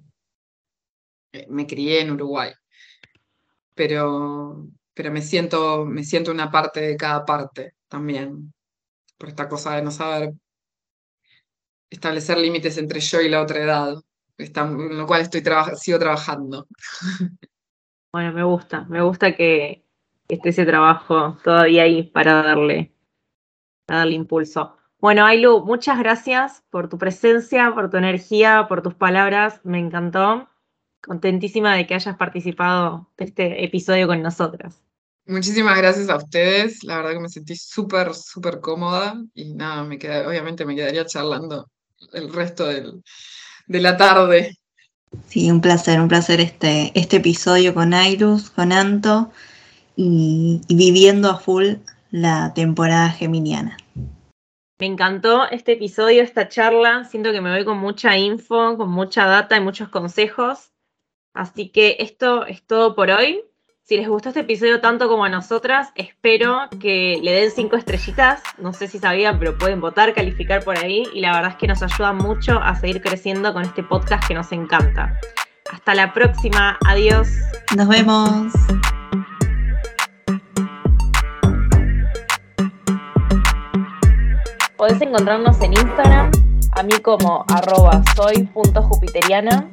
eh, me crié en Uruguay pero, pero me, siento, me siento una parte de cada parte también, por esta cosa de no saber establecer límites entre yo y la otra edad, en lo cual estoy sigo trabajando. Bueno, me gusta, me gusta que esté ese trabajo todavía ahí para darle, para darle impulso. Bueno, Ailu, muchas gracias por tu presencia, por tu energía, por tus palabras, me encantó contentísima de que hayas participado de este episodio con nosotras. Muchísimas gracias a ustedes, la verdad que me sentí súper, súper cómoda y nada, me queda, obviamente me quedaría charlando el resto de la tarde. Sí, un placer, un placer este, este episodio con Airus, con Anto y, y viviendo a full la temporada geminiana. Me encantó este episodio, esta charla. Siento que me voy con mucha info, con mucha data y muchos consejos. Así que esto es todo por hoy. Si les gustó este episodio tanto como a nosotras, espero que le den cinco estrellitas. No sé si sabían, pero pueden votar, calificar por ahí. Y la verdad es que nos ayuda mucho a seguir creciendo con este podcast que nos encanta. Hasta la próxima. Adiós. Nos vemos. Podés encontrarnos en Instagram, a mí como arroba soy.jupiteriana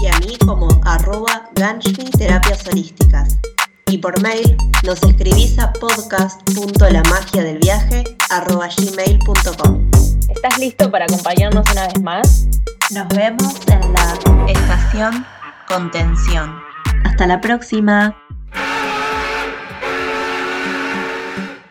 y a mí como arroba Ganshmi Terapias Holísticas. Y por mail nos escribís a podcast.lamagiadelviaje arroba gmail.com. ¿Estás listo para acompañarnos una vez más? Nos vemos en la estación Contención. Hasta la próxima.